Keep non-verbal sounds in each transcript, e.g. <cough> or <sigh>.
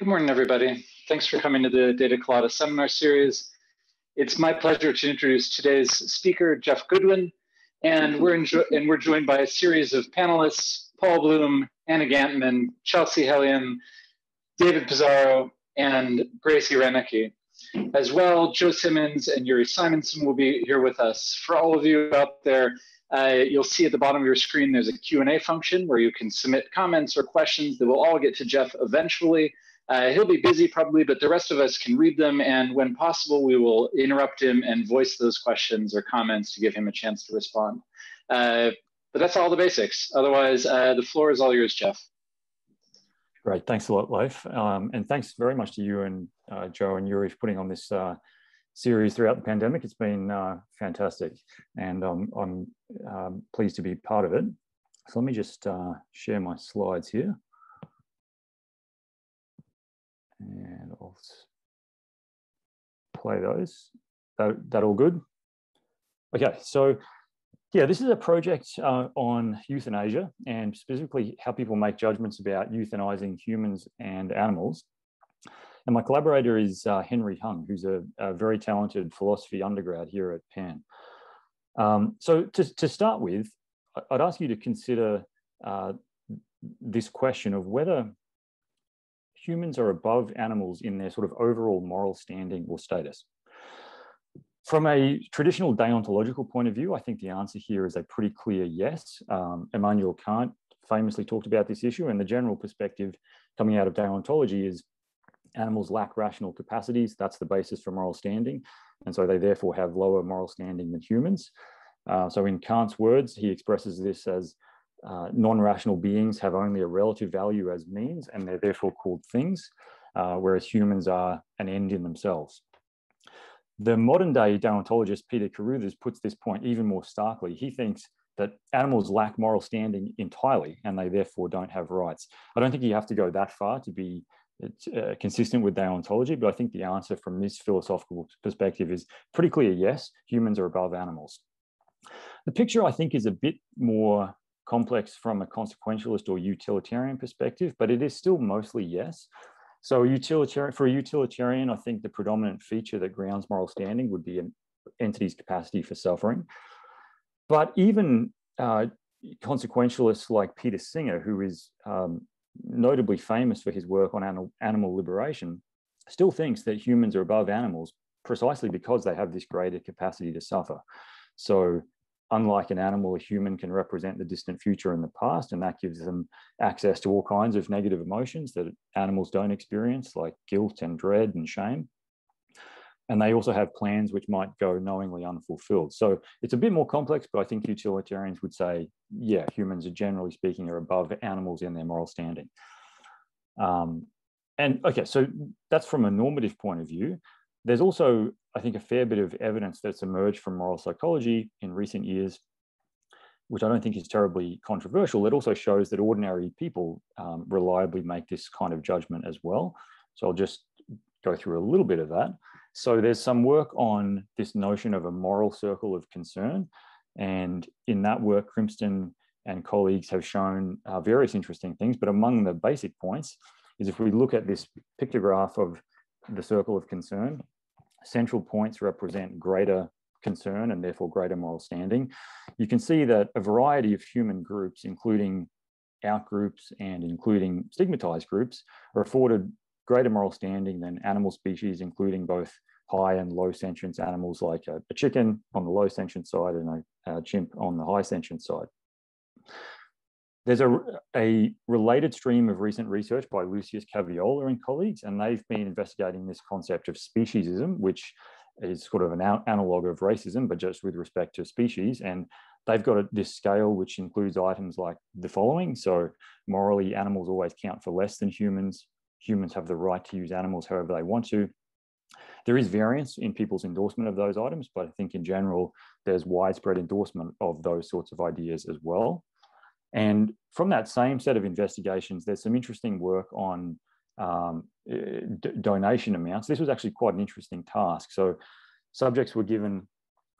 Good morning, everybody. Thanks for coming to the Data Colada seminar series. It's my pleasure to introduce today's speaker, Geoff Goodwin, and we're, and we're joined by a series of panelists, Paul Bloom, Anna Gantman, Chelsea Helion, David Pizarro, and Gracie Rennecke. As well, Joe Simmons and Uri Simonsohn will be here with us. For all of you out there, uh, you'll see at the bottom of your screen, there's a Q&A function where you can submit comments or questions that will all get to Geoff eventually. Uh, he'll be busy probably, but the rest of us can read them. And when possible, we will interrupt him and voice those questions or comments to give him a chance to respond. Uh, but that's all the basics. Otherwise, uh, the floor is all yours, Geoff. Great, thanks a lot, Leif. Um, and thanks very much to you and uh, Joe and Uri for putting on this uh, series throughout the pandemic. It's been uh, fantastic and um, I'm pleased to be part of it. So let me just share my slides here. And I'll play those. That, that all good? Okay, so yeah, this is a project uh, on euthanasia and specifically how people make judgments about euthanizing humans and animals. And my collaborator is uh, Henry Hung, who's a, a, very talented philosophy undergrad here at Penn. Um, so to, to start with, I'd ask you to consider uh, this question of whether humans are above animals in their sort of overall moral standing or status. From a traditional deontological point of view, I think the answer here is a pretty clear yes. Um, Immanuel Kant famously talked about this issue, and the general perspective coming out of deontology is animals lack rational capacities. That's the basis for moral standing. And so they therefore have lower moral standing than humans. Uh, so in Kant's words, he expresses this as uh, non-rational beings have only a relative value as means, and they're therefore called things, uh, whereas humans are an end in themselves. The modern day deontologist Peter Carruthers puts this point even more starkly. He thinks that animals lack moral standing entirely, and they therefore don't have rights. I don't think you have to go that far to be uh, consistent with deontology, but I think the answer from this philosophical perspective is pretty clear yes, humans are above animals. The picture, I think, is a bit more complex from a consequentialist or utilitarian perspective, but it is still mostly yes. So utilitarian, for a utilitarian, I think the predominant feature that grounds moral standing would be an entity's capacity for suffering. But even uh, consequentialists like Peter Singer, who is um, notably famous for his work on animal, animal liberation, still thinks that humans are above animals precisely because they have this greater capacity to suffer. So unlike an animal, a human can represent the distant future and the past, and that gives them access to all kinds of negative emotions that animals don't experience, like guilt and dread and shame. And they also have plans which might go knowingly unfulfilled. So it's a bit more complex, but I think utilitarians would say, yeah, humans are generally speaking are above animals in their moral standing. Um, and okay, so that's from a normative point of view. There's also I think, a fair bit of evidence that's emerged from moral psychology in recent years, which I don't think is terribly controversial. It also shows that ordinary people um, reliably make this kind of judgment as well. So I'll just go through a little bit of that. So there's some work on this notion of a moral circle of concern. And in that work, Crimston and colleagues have shown uh, various interesting things. But among the basic points is if we look at this pictograph of the circle of concern, central points represent greater concern and therefore greater moral standing. You can see that a variety of human groups, including out groups and including stigmatized groups, are afforded greater moral standing than animal species, including both high and low sentience animals like a, a chicken on the low sentience side and a, a chimp on the high sentience side. There's a, a related stream of recent research by Lucius Caviola and colleagues, and they've been investigating this concept of speciesism, which is sort of an analog of racism, but just with respect to species. And they've got a, this scale which includes items like the following. So morally, animals always count for less than humans. Humans have the right to use animals however they want to. There is variance in people's endorsement of those items, but I think in general, there's widespread endorsement of those sorts of ideas as well. And from that same set of investigations, there's some interesting work on um, eh, donation amounts. This was actually quite an interesting task. So subjects were given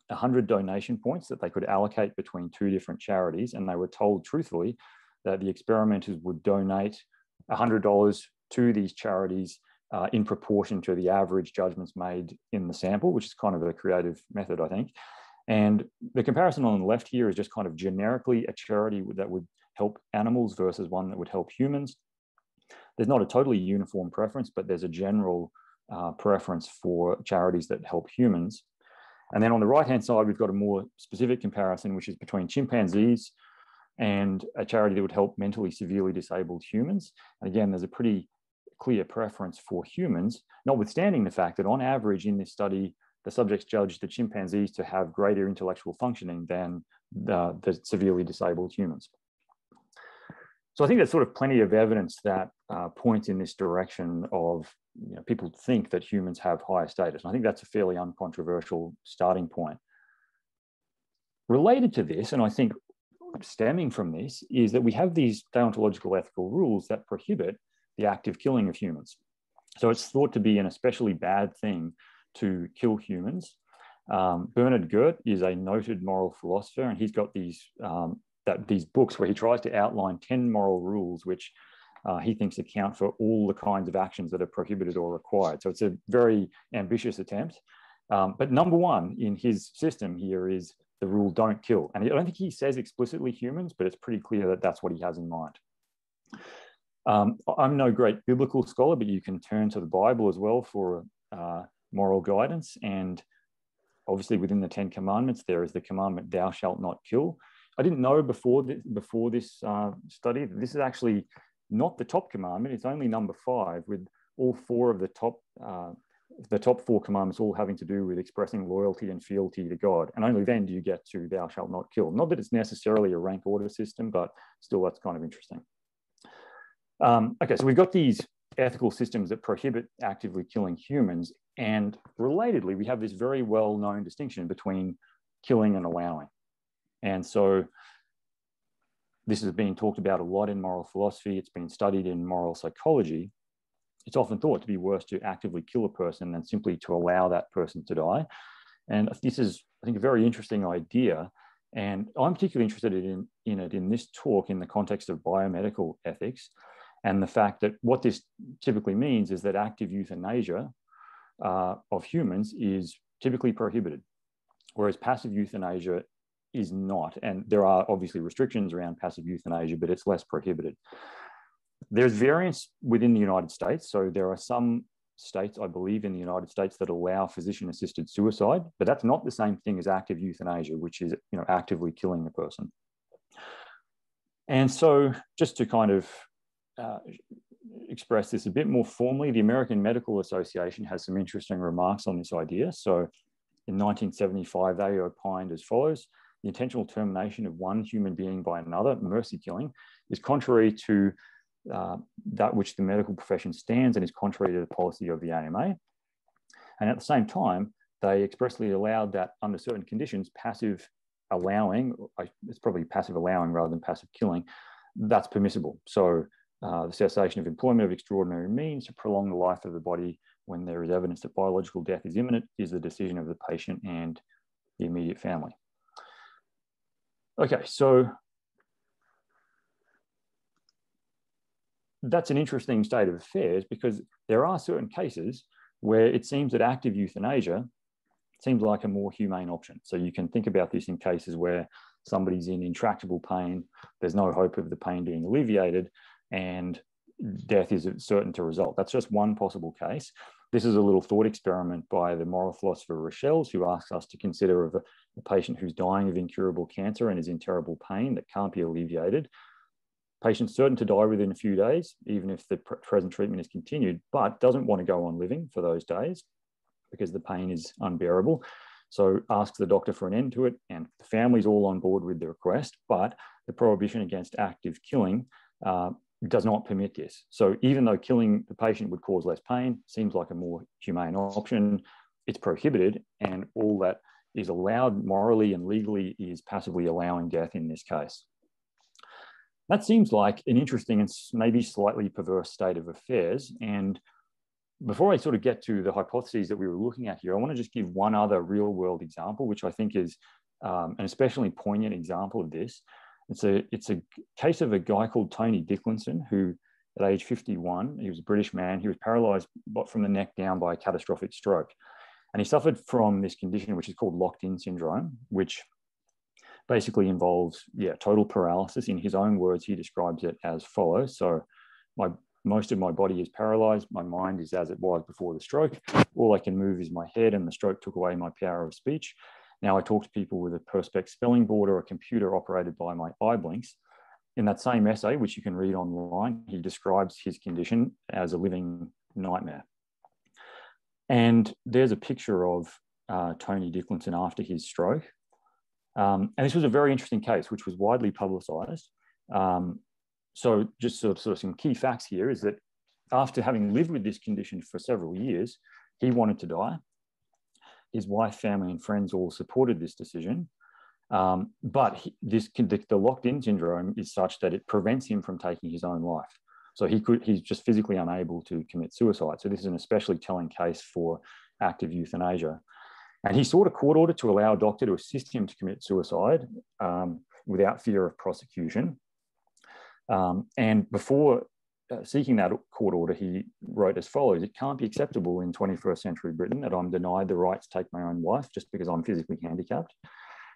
100 donation points that they could allocate between two different charities, and they were told truthfully that the experimenters would donate $100 to these charities uh, in proportion to the average judgments made in the sample, which is kind of a creative method, I think. And the comparison on the left here is just kind of generically a charity that would help animals versus one that would help humans. There's not a totally uniform preference, but there's a general uh, preference for charities that help humans. And then on the right-hand side, we've got a more specific comparison, which is between chimpanzees and a charity that would help mentally severely disabled humans. And again, there's a pretty clear preference for humans, notwithstanding the fact that on average in this study, the subjects judged the chimpanzees to have greater intellectual functioning than the, the severely disabled humans. So I think there's sort of plenty of evidence that uh, points in this direction of you know, people think that humans have higher status. And I think that's a fairly uncontroversial starting point. Related to this, and I think stemming from this, is that we have these deontological ethical rules that prohibit the active killing of humans. So it's thought to be an especially bad thing to kill humans. Um, Bernard Gert is a noted moral philosopher, and he's got these um, that these books where he tries to outline ten moral rules which uh, he thinks account for all the kinds of actions that are prohibited or required. So it's a very ambitious attempt. Um, but number one in his system here is the rule don't kill. And I don't think he says explicitly humans, but it's pretty clear that that's what he has in mind. Um, I'm no great biblical scholar, but you can turn to the Bible as well for uh, moral guidance. And obviously, within the Ten Commandments, there is the commandment, "Thou shalt not kill." I didn't know before this, before this uh, study that this is actually not the top commandment. It's only number five, with all four of the top uh, the top four commandments all having to do with expressing loyalty and fealty to God. And only then do you get to "Thou shalt not kill." Not that it's necessarily a rank order system, but still, that's kind of interesting. Um, okay, so we've got these ethical systems that prohibit actively killing humans. And relatedly, we have this very well known distinction between killing and allowing. And so this has been talked about a lot in moral philosophy, it's been studied in moral psychology. It's often thought to be worse to actively kill a person than simply to allow that person to die. And this is, I think, a very interesting idea. And I'm particularly interested in, in it in this talk in the context of biomedical ethics and the fact that what this typically means is that active euthanasia uh, of humans is typically prohibited, whereas passive euthanasia is not. And there are obviously restrictions around passive euthanasia, but it's less prohibited. There's variance within the United States. So there are some states, I believe, in the United States that allow physician-assisted suicide, but that's not the same thing as active euthanasia, which is you know actively killing the person. And so, just to kind of uh, express this a bit more formally, the American Medical Association has some interesting remarks on this idea. So in 1975, they opined as follows. The intentional termination of one human being by another, mercy killing, is contrary to uh, that which the medical profession stands and is contrary to the policy of the AMA. And at the same time, they expressly allowed that under certain conditions, passive allowing, it's probably passive allowing rather than passive killing, that's permissible. So uh, the cessation of employment of extraordinary means to prolong the life of the body when there is evidence that biological death is imminent is the decision of the patient and the immediate family. Okay, so that's an interesting state of affairs because there are certain cases where it seems that active euthanasia seems like a more humane option. So you can think about this in cases where somebody's in intractable pain, there's no hope of the pain being alleviated, and death is certain to result. That's just one possible case. This is a little thought experiment by the moral philosopher Rachels, who asks us to consider of a, a patient who's dying of incurable cancer and is in terrible pain that can't be alleviated. Patient certain to die within a few days, even if the pr present treatment is continued, but doesn't want to go on living for those days because the pain is unbearable. So asks the doctor for an end to it, and the family's all on board with the request, but the prohibition against active killing uh, does not permit this. So even though killing the patient would cause less pain, seems like a more humane option, it's prohibited and all that is allowed morally and legally is passively allowing death in this case. That seems like an interesting and maybe slightly perverse state of affairs. And before I sort of get to the hypotheses that we were looking at here, I want to just give one other real world example, which I think is um, an especially poignant example of this. It's a, it's a case of a guy called Tony Nicklinson who at age 51. He was a British man. He was paralyzed from the neck down by a catastrophic stroke. And he suffered from this condition, which is called locked in syndrome, which basically involves, yeah, total paralysis. In his own words, he describes it as follows. So my most of my body is paralyzed. My mind is as it was before the stroke. All I can move is my head, and the stroke took away my power of speech. Now I talk to people with a Perspex spelling board or a computer operated by my eye blinks. In that same essay, which you can read online, he describes his condition as a living nightmare. And there's a picture of uh, Tony Nicklinson after his stroke. Um, and this was a very interesting case, which was widely publicized. Um, so just sort of, sort of some key facts here is that after having lived with this condition for several years, he wanted to die. His wife, family, and friends all supported this decision. Um, but he, this the, the locked-in syndrome is such that it prevents him from taking his own life. So he could he's just physically unable to commit suicide. So this is an especially telling case for active euthanasia. And he sought a court order to allow a doctor to assist him to commit suicide um, without fear of prosecution. Um, and before uh, seeking that court order, he wrote as follows It can't be acceptable in 21st century Britain that I'm denied the right to take my own life just because I'm physically handicapped.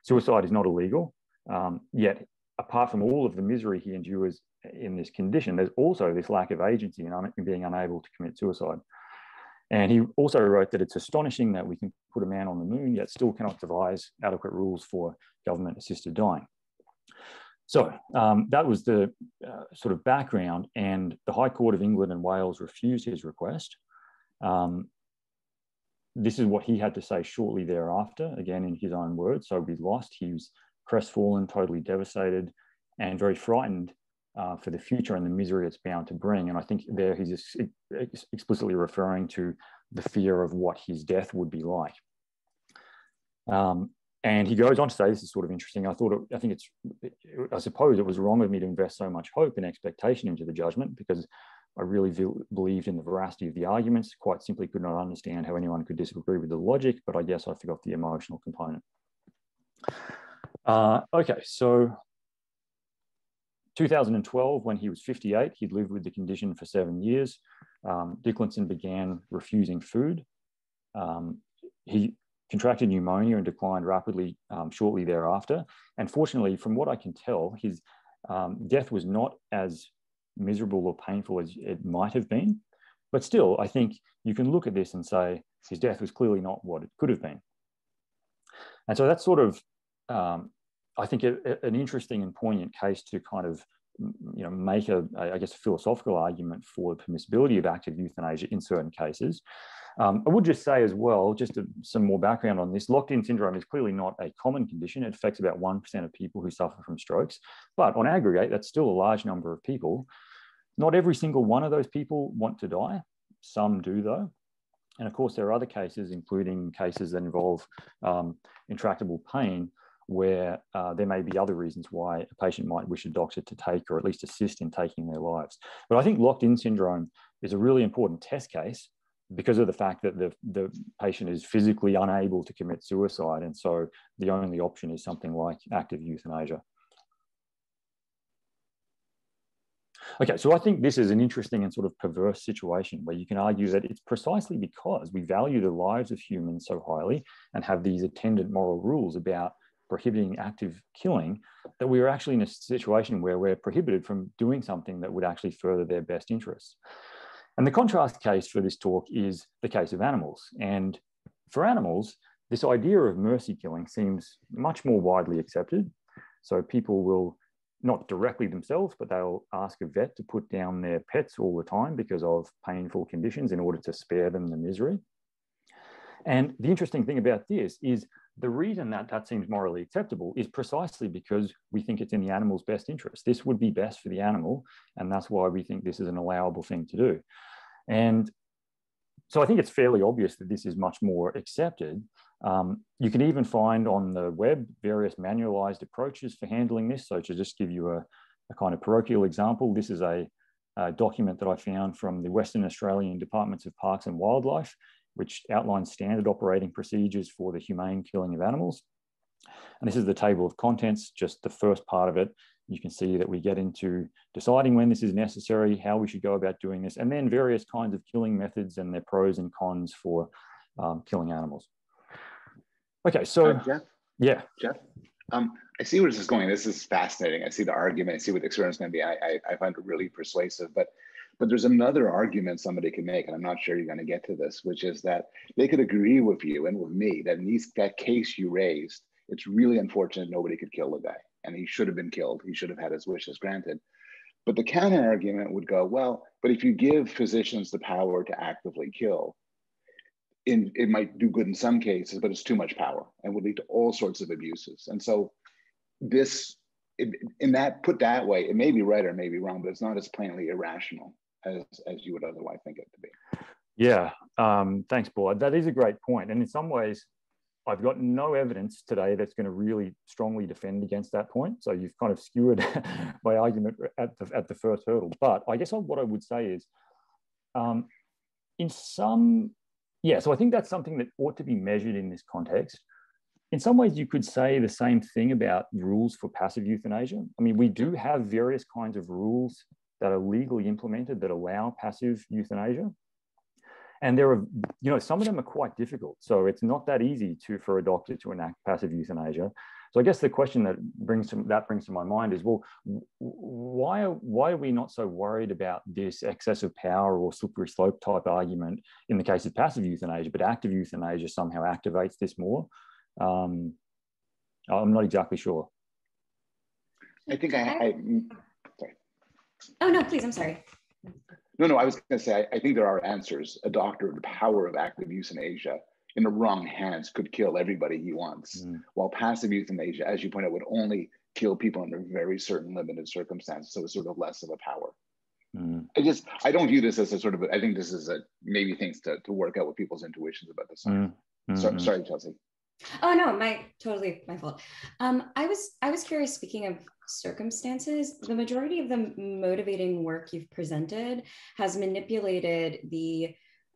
Suicide is not illegal. Um, yet, apart from all of the misery he endures in this condition, there's also this lack of agency in being unable to commit suicide. And he also wrote that it's astonishing that we can put a man on the moon, yet still cannot devise adequate rules for government assisted dying. So um, that was the uh, sort of background, and the High Court of England and Wales refused his request. Um, this is what he had to say shortly thereafter, again in his own words. So we lost. He was crestfallen, totally devastated, and very frightened uh, for the future and the misery it's bound to bring. And I think there he's explicitly referring to the fear of what his death would be like. Um, and he goes on to say, this is sort of interesting. I thought, it, I think it's, I suppose it was wrong of me to invest so much hope and expectation into the judgment because I really believed in the veracity of the arguments, quite simply could not understand how anyone could disagree with the logic, but I guess I forgot the emotional component. Uh, okay, so 2012, when he was 58, he'd lived with the condition for seven years. Um, Nicklinson began refusing food. Um, he contracted pneumonia and declined rapidly um, shortly thereafter. And fortunately, from what I can tell, his um, death was not as miserable or painful as it might have been. But still, I think you can look at this and say his death was clearly not what it could have been. And so that's sort of, um, I think, a, a, an interesting and poignant case to kind of you know, make a, I guess, a philosophical argument for the permissibility of active euthanasia in certain cases. Um, I would just say as well, just to, some more background on this, locked-in syndrome is clearly not a common condition. It affects about 1% of people who suffer from strokes, but on aggregate, that's still a large number of people. Not every single one of those people want to die. Some do though. And of course, there are other cases, including cases that involve um, intractable pain, where uh, there may be other reasons why a patient might wish a doctor to take or at least assist in taking their lives. But I think locked in syndrome is a really important test case because of the fact that the, the patient is physically unable to commit suicide. And so the only option is something like active euthanasia. Okay, so I think this is an interesting and sort of perverse situation where you can argue that it's precisely because we value the lives of humans so highly and have these attendant moral rules about prohibiting active killing that we are actually in a situation where we're prohibited from doing something that would actually further their best interests. And the contrast case for this talk is the case of animals. And for animals, this idea of mercy killing seems much more widely accepted. So people will not directly themselves, but they'll ask a vet to put down their pets all the time because of painful conditions in order to spare them the misery. And the interesting thing about this is the reason that that seems morally acceptable is precisely because we think it's in the animal's best interest. This would be best for the animal, and that's why we think this is an allowable thing to do. And so I think it's fairly obvious that this is much more accepted. Um, you can even find on the web various manualized approaches for handling this. So to just give you a, a kind of parochial example, this is a, a document that I found from the Western Australian Departments of Parks and Wildlife which outlines standard operating procedures for the humane killing of animals. And this is the table of contents, just the first part of it you can see that we get into deciding when this is necessary, how we should go about doing this, and then various kinds of killing methods and their pros and cons for um, killing animals. Okay, so uh, Geoff, yeah, Geoff, um, I see where this is going. This is fascinating. I see the argument. I see what the experience is going to be. I, I, I find it really persuasive. But but there's another argument somebody can make, and I'm not sure you're going to get to this, which is that they could agree with you and with me that in these, that case you raised, it's really unfortunate nobody could kill the guy, and he should have been killed. He should have had his wishes granted. But the counter argument would go, well, but if you give physicians the power to actively kill, in, it might do good in some cases, but it's too much power and would lead to all sorts of abuses. And so this, in that put that way, it may be right or may be wrong, but it's not as plainly irrational as, as you would otherwise think it to be. Yeah, um, thanks, Boyd. That is a great. And in some ways, I've got no evidence today that's going to really strongly defend against that point. So you've kind of skewered <laughs> my argument at the, at the first hurdle. But I guess what I would say is, um, in some yeah, so I think that's something that ought to be measured in this context. In some ways, you could say the same thing about rules for passive euthanasia. I mean, we do have various kinds of rules that are legally implemented that allow passive euthanasia. And there are, you know, some of them are quite difficult. So it's not that easy to for a doctor to enact passive euthanasia. So I guess the question that brings to, that brings to my mind is, well, why are, why are we not so worried about this excessive power or slippery slope type argument in the case of passive euthanasia, but active euthanasia somehow activates this more? Um, I'm not exactly sure. I think I, I. Oh no, please, I'm sorry. No, no, I was going to say I, I think there are answers. A doctor, the power of active euthanasia in Asia in the wrong hands could kill everybody he wants. Mm. While passive euthanasia, as you point out, would only kill people under very certain limited circumstances. So it's sort of less of a power. Mm. I just I don't view this as a sort of a, I think this is a maybe things to, to work out with people's intuitions about the science. Mm. So, sorry, Chelsea. Oh no, my totally my fault. Um, I was I was curious. Speaking of circumstances, the majority of the motivating work you've presented has manipulated the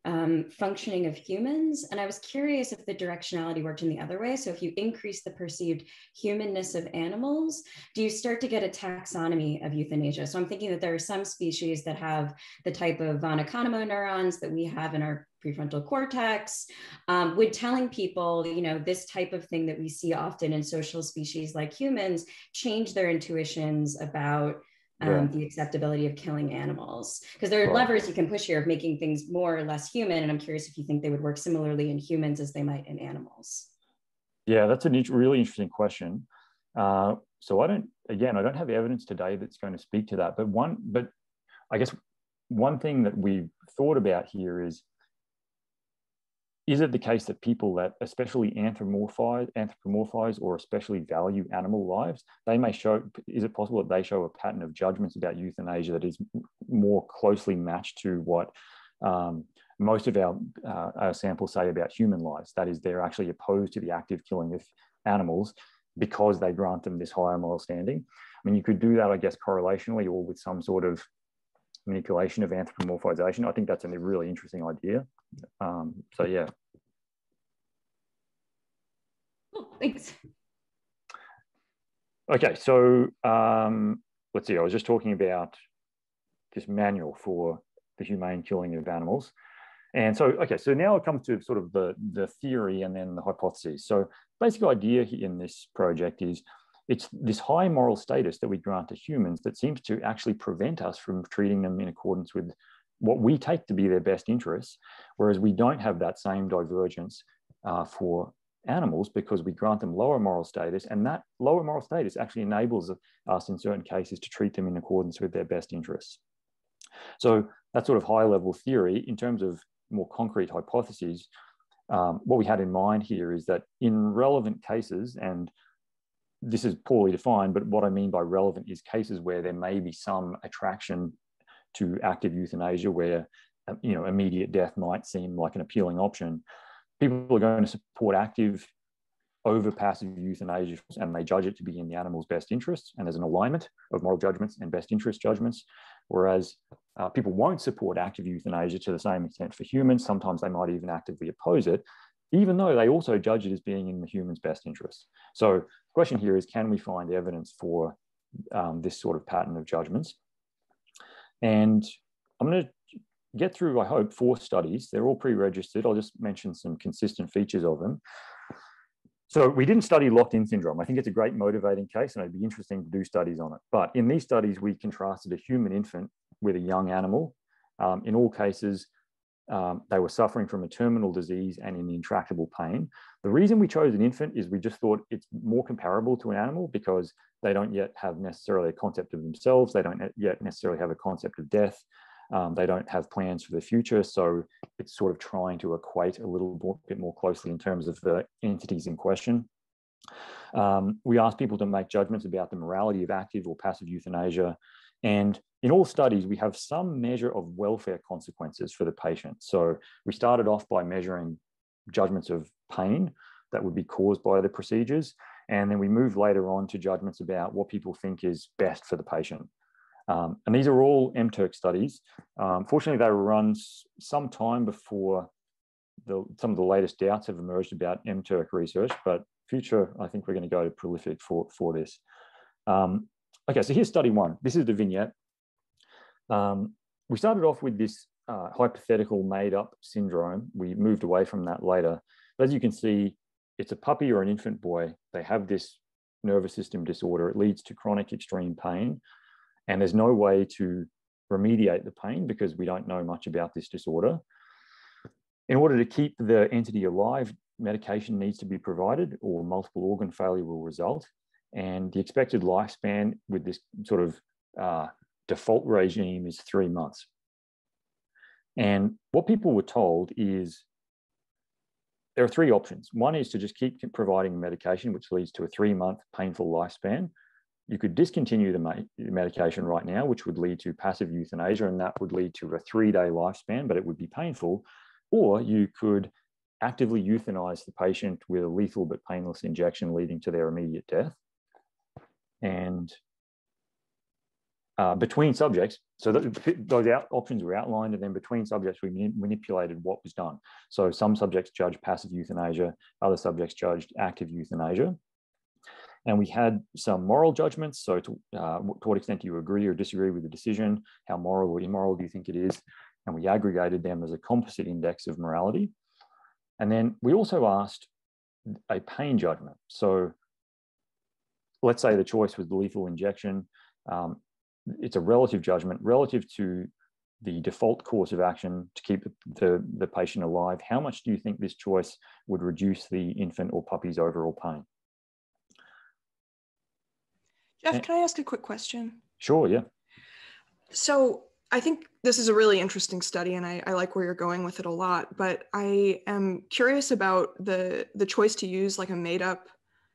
um, functioning of humans. And I was curious if the directionality worked in the other way. So if you increase the perceived humanness of animals, do you start to get a taxonomy of euthanasia? So I'm thinking that there are some species that have the type of von Economo neurons that we have in our prefrontal cortex um, would telling people you know this type of thing that we see often in social species like humans change their intuitions about um, yeah. the acceptability of killing animals because there are right. levers you can push here of making things more or less human and i'm curious if you think they would work similarly in humans as they might in animals yeah that's a really interesting question uh, so i don't again i don't have evidence today that's going to speak to that but one but i guess one thing that we've thought about here is is it the case that people that especially anthropomorphize, anthropomorphize or especially value animal lives, they may show, is it possible that they show a pattern of judgments about euthanasia that is more closely matched to what um, most of our, uh, our samples say about human lives? That is, they're actually opposed to the active killing of animals because they grant them this higher moral standing. I mean, you could do that, I guess, correlationally or with some sort of manipulation of anthropomorphization. I think that's a really interesting idea. Um, so yeah. Thanks. Okay, so um, let's see. I was just talking about this manual for the humane killing of animals. And so, okay, so now it comes to sort of the, the theory and then the hypothesis. So basic idea in this project is it's this high moral status that we grant to humans that seems to actually prevent us from treating them in accordance with what we take to be their best interests, whereas we don't have that same divergence uh, for animals because we grant them lower moral status, and that lower moral status actually enables us in certain cases to treat them in accordance with their best interests. So that sort of high level theory, in terms of more concrete hypotheses, um, what we had in mind here is that in relevant cases, and this is poorly defined, but what I mean by relevant is cases where there may be some attraction to active euthanasia, where uh, you know immediate death might seem like an appealing option. People are going to support active over passive euthanasia and they judge it to be in the animal's best interests and there's an alignment of moral judgments and best interest judgments whereas uh, people won't support active euthanasia to the same extent for humans sometimes they might even actively oppose it even though they also judge it as being in the human's best interest so the question here is can we find evidence for um, this sort of pattern of judgments. And I'm going to get through, I hope, four studies. They're all pre-registered. I'll just mention some consistent features of them. So we didn't study locked-in syndrome. I think it's a great motivating case, and it'd be interesting to do studies on it. But in these studies, we contrasted a human infant with a young animal. Um, in all cases, um, they were suffering from a terminal disease and in intractable pain. The reason we chose an infant is we just thought it's more comparable to an animal because they don't yet have necessarily a concept of themselves. They don't yet necessarily have a concept of death. Um, they don't have plans for the future. So it's sort of trying to equate a little bit more closely in terms of the entities in question. Um, we asked people to make judgments about the morality of active or passive euthanasia. And in all studies, we have some measure of welfare consequences for the patient. So we started off by measuring judgments of pain that would be caused by the procedures. And then we moved later on to judgments about what people think is best for the patient. Um, and these are all MTurk studies. Um, fortunately, they were run some time before the, some of the latest doubts have emerged about MTurk research, but future, I think we're going to go to prolific for, for this. Um, okay, so here's study one. This is the vignette. Um, we started off with this uh, hypothetical made up syndrome. We moved away from that later. But as you can see, it's a puppy or an infant boy. They have this nervous system disorder. It leads to chronic extreme pain. And there's no way to remediate the pain because we don't know much about this disorder. In order to keep the entity alive, medication needs to be provided or multiple organ failure will result. And the expected lifespan with this sort of uh, default regime is three months. And what people were told is there are three options. One is to just keep providing medication, which leads to a three month painful lifespan. You could discontinue the medication right now, which would lead to passive euthanasia, and that would lead to a three day lifespan, but it would be painful. Or you could actively euthanize the patient with a lethal but painless injection leading to their immediate death. And uh, between subjects, so those out, options were outlined, and then between subjects, we manipulated what was done. So some subjects judged passive euthanasia, other subjects judged active euthanasia. And we had some moral judgments. So to, uh, to what extent do you agree or disagree with the decision? How moral or immoral do you think it is? And we aggregated them as a composite index of morality. And then we also asked a pain judgment. So let's say the choice was the lethal injection. Um, it's a relative judgment relative to the default course of action to keep the, the patient alive. How much do you think this choice would reduce the infant or puppy's overall pain? Geoff, can I ask a quick question? Sure, yeah. So I think this is a really interesting study and I, I, like where you're going with it a lot, but I am curious about the the choice to use like a made up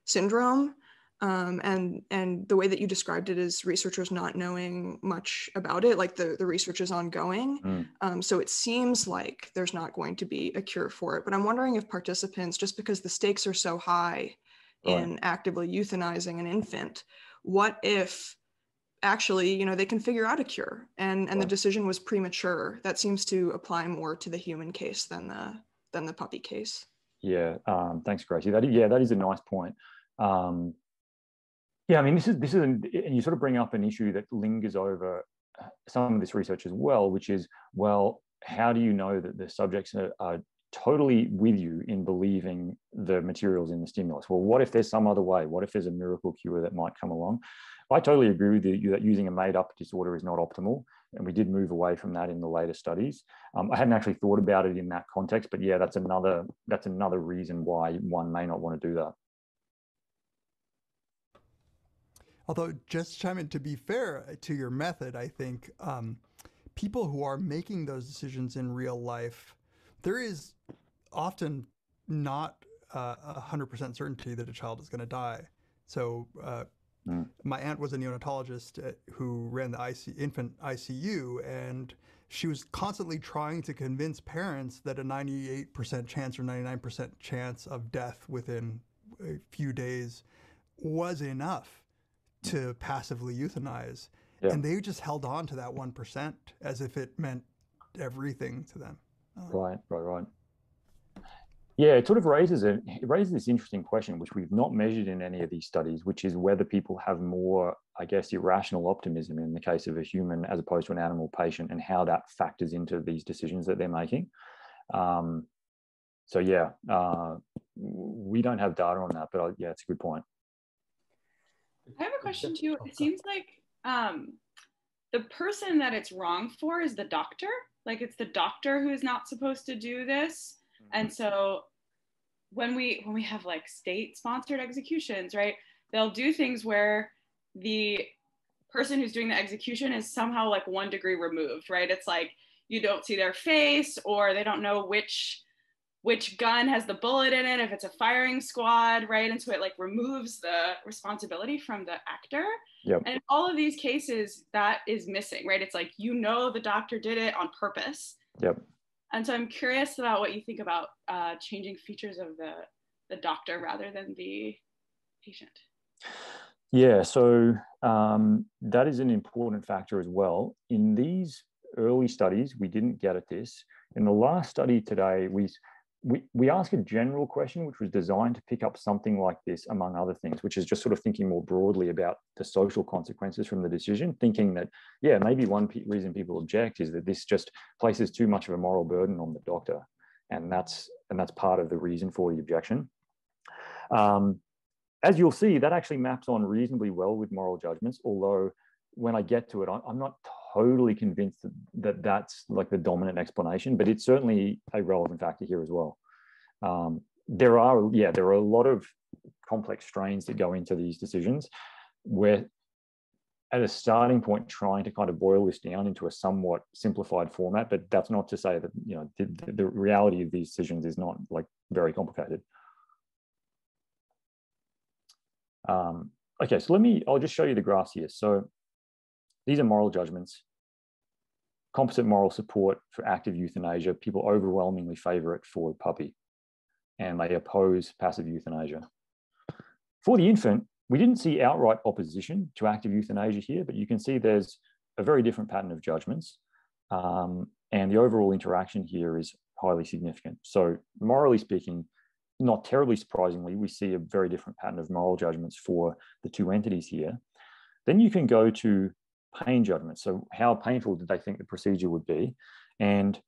syndrome um, and and the way that you described it is researchers not knowing much about it like the, the research is ongoing mm. um, so it seems like there's not going to be a cure for it but i'm wondering if participants just because the stakes are so high right. in actively euthanizing an infant what if actually you know they can figure out a cure and and right. the decision was premature that seems to apply more to the human case than the than the puppy case yeah um, thanks gracie that yeah that is a nice point um, yeah, I mean, this is this is, an, and you sort of bring up an issue that lingers over uh, some of this research as well, which is, well, how do you know that the subjects are, are totally with you in believing the materials in the stimulus? Well, what if there's some other way? What if there's a miracle cure that might come along? I totally agree with you that using a made-up disorder is not optimal, and we did move away from that in the later studies. Um, I hadn't actually thought about it in that context, but yeah, that's another that's another reason why one may not want to do that. Although, just chime in to be fair uh, to your method, I think um, people who are making those decisions in real life, there is often not uh, a hundred percent certainty that a child is going to die. So, uh, mm. my aunt was a neonatologist at, who ran the IC, infant ICU, and she was constantly trying to convince parents that a 98% chance or 99% chance of death within a few days was enough to passively euthanize. Yeah. And they just held on to that 1% as if it meant everything to them. Um, right, right, right. Yeah, it sort of raises a, it raises this interesting question, which we've not measured in any of these studies, which is whether people have more I guess, irrational optimism in the case of a human as opposed to an animal patient and how that factors into these decisions that they're making. Um, so yeah, uh, we don't have data on that, but I, yeah, it's a good point. I have a question too. It seems like um, the person that it's wrong for is the doctor. Like it's the doctor who is not supposed to do this. And so when we when we have like state sponsored executions, right? They'll do things where the person who's doing the execution is somehow like one degree removed, right? It's like you don't see their face or they don't know which which gun has the bullet in it if it's a firing squad right? And so it like removes the responsibility from the actor. Yep. and in all of these cases that is missing right? It's like you know the doctor did it on purpose. Yep. And so i'm curious about what you think about uh, changing features of the the doctor rather than the patient. Yeah so um, that is an important factor as well. In these early studies we didn't get at this. In the last study today we we, we ask a general question, which was designed to pick up something like this, among other things, which is just sort of thinking more broadly about the social consequences from the decision, thinking that, yeah, maybe one reason people object is that this just places too much of a moral burden on the doctor. And that's, and that's part of the reason for the objection. Um, as you'll see, that actually maps on reasonably well with moral judgments, although when I get to it, I'm not totally convinced that, that that's like the dominant explanation, but it's certainly a relevant factor here as well. Um, there are, yeah, there are a lot of complex strains that go into these decisions. Where at a starting point trying to kind of boil this down into a somewhat simplified format but that's not to say that you know the, the reality of these decisions is not like very complicated. Um, okay so let me i'll just show you the graphs here. So these are moral judgments. Competent moral support for active euthanasia. People overwhelmingly favor it for the puppy and they oppose passive euthanasia. For the infant, we didn't see outright opposition to active euthanasia here, but you can see there's a very different pattern of judgments. Um, and the overall interaction here is highly significant. So morally speaking, not terribly surprisingly, we see a very different pattern of moral judgments for the two entities here. Then you can go to pain judgment. So, how painful did they think the procedure would be? And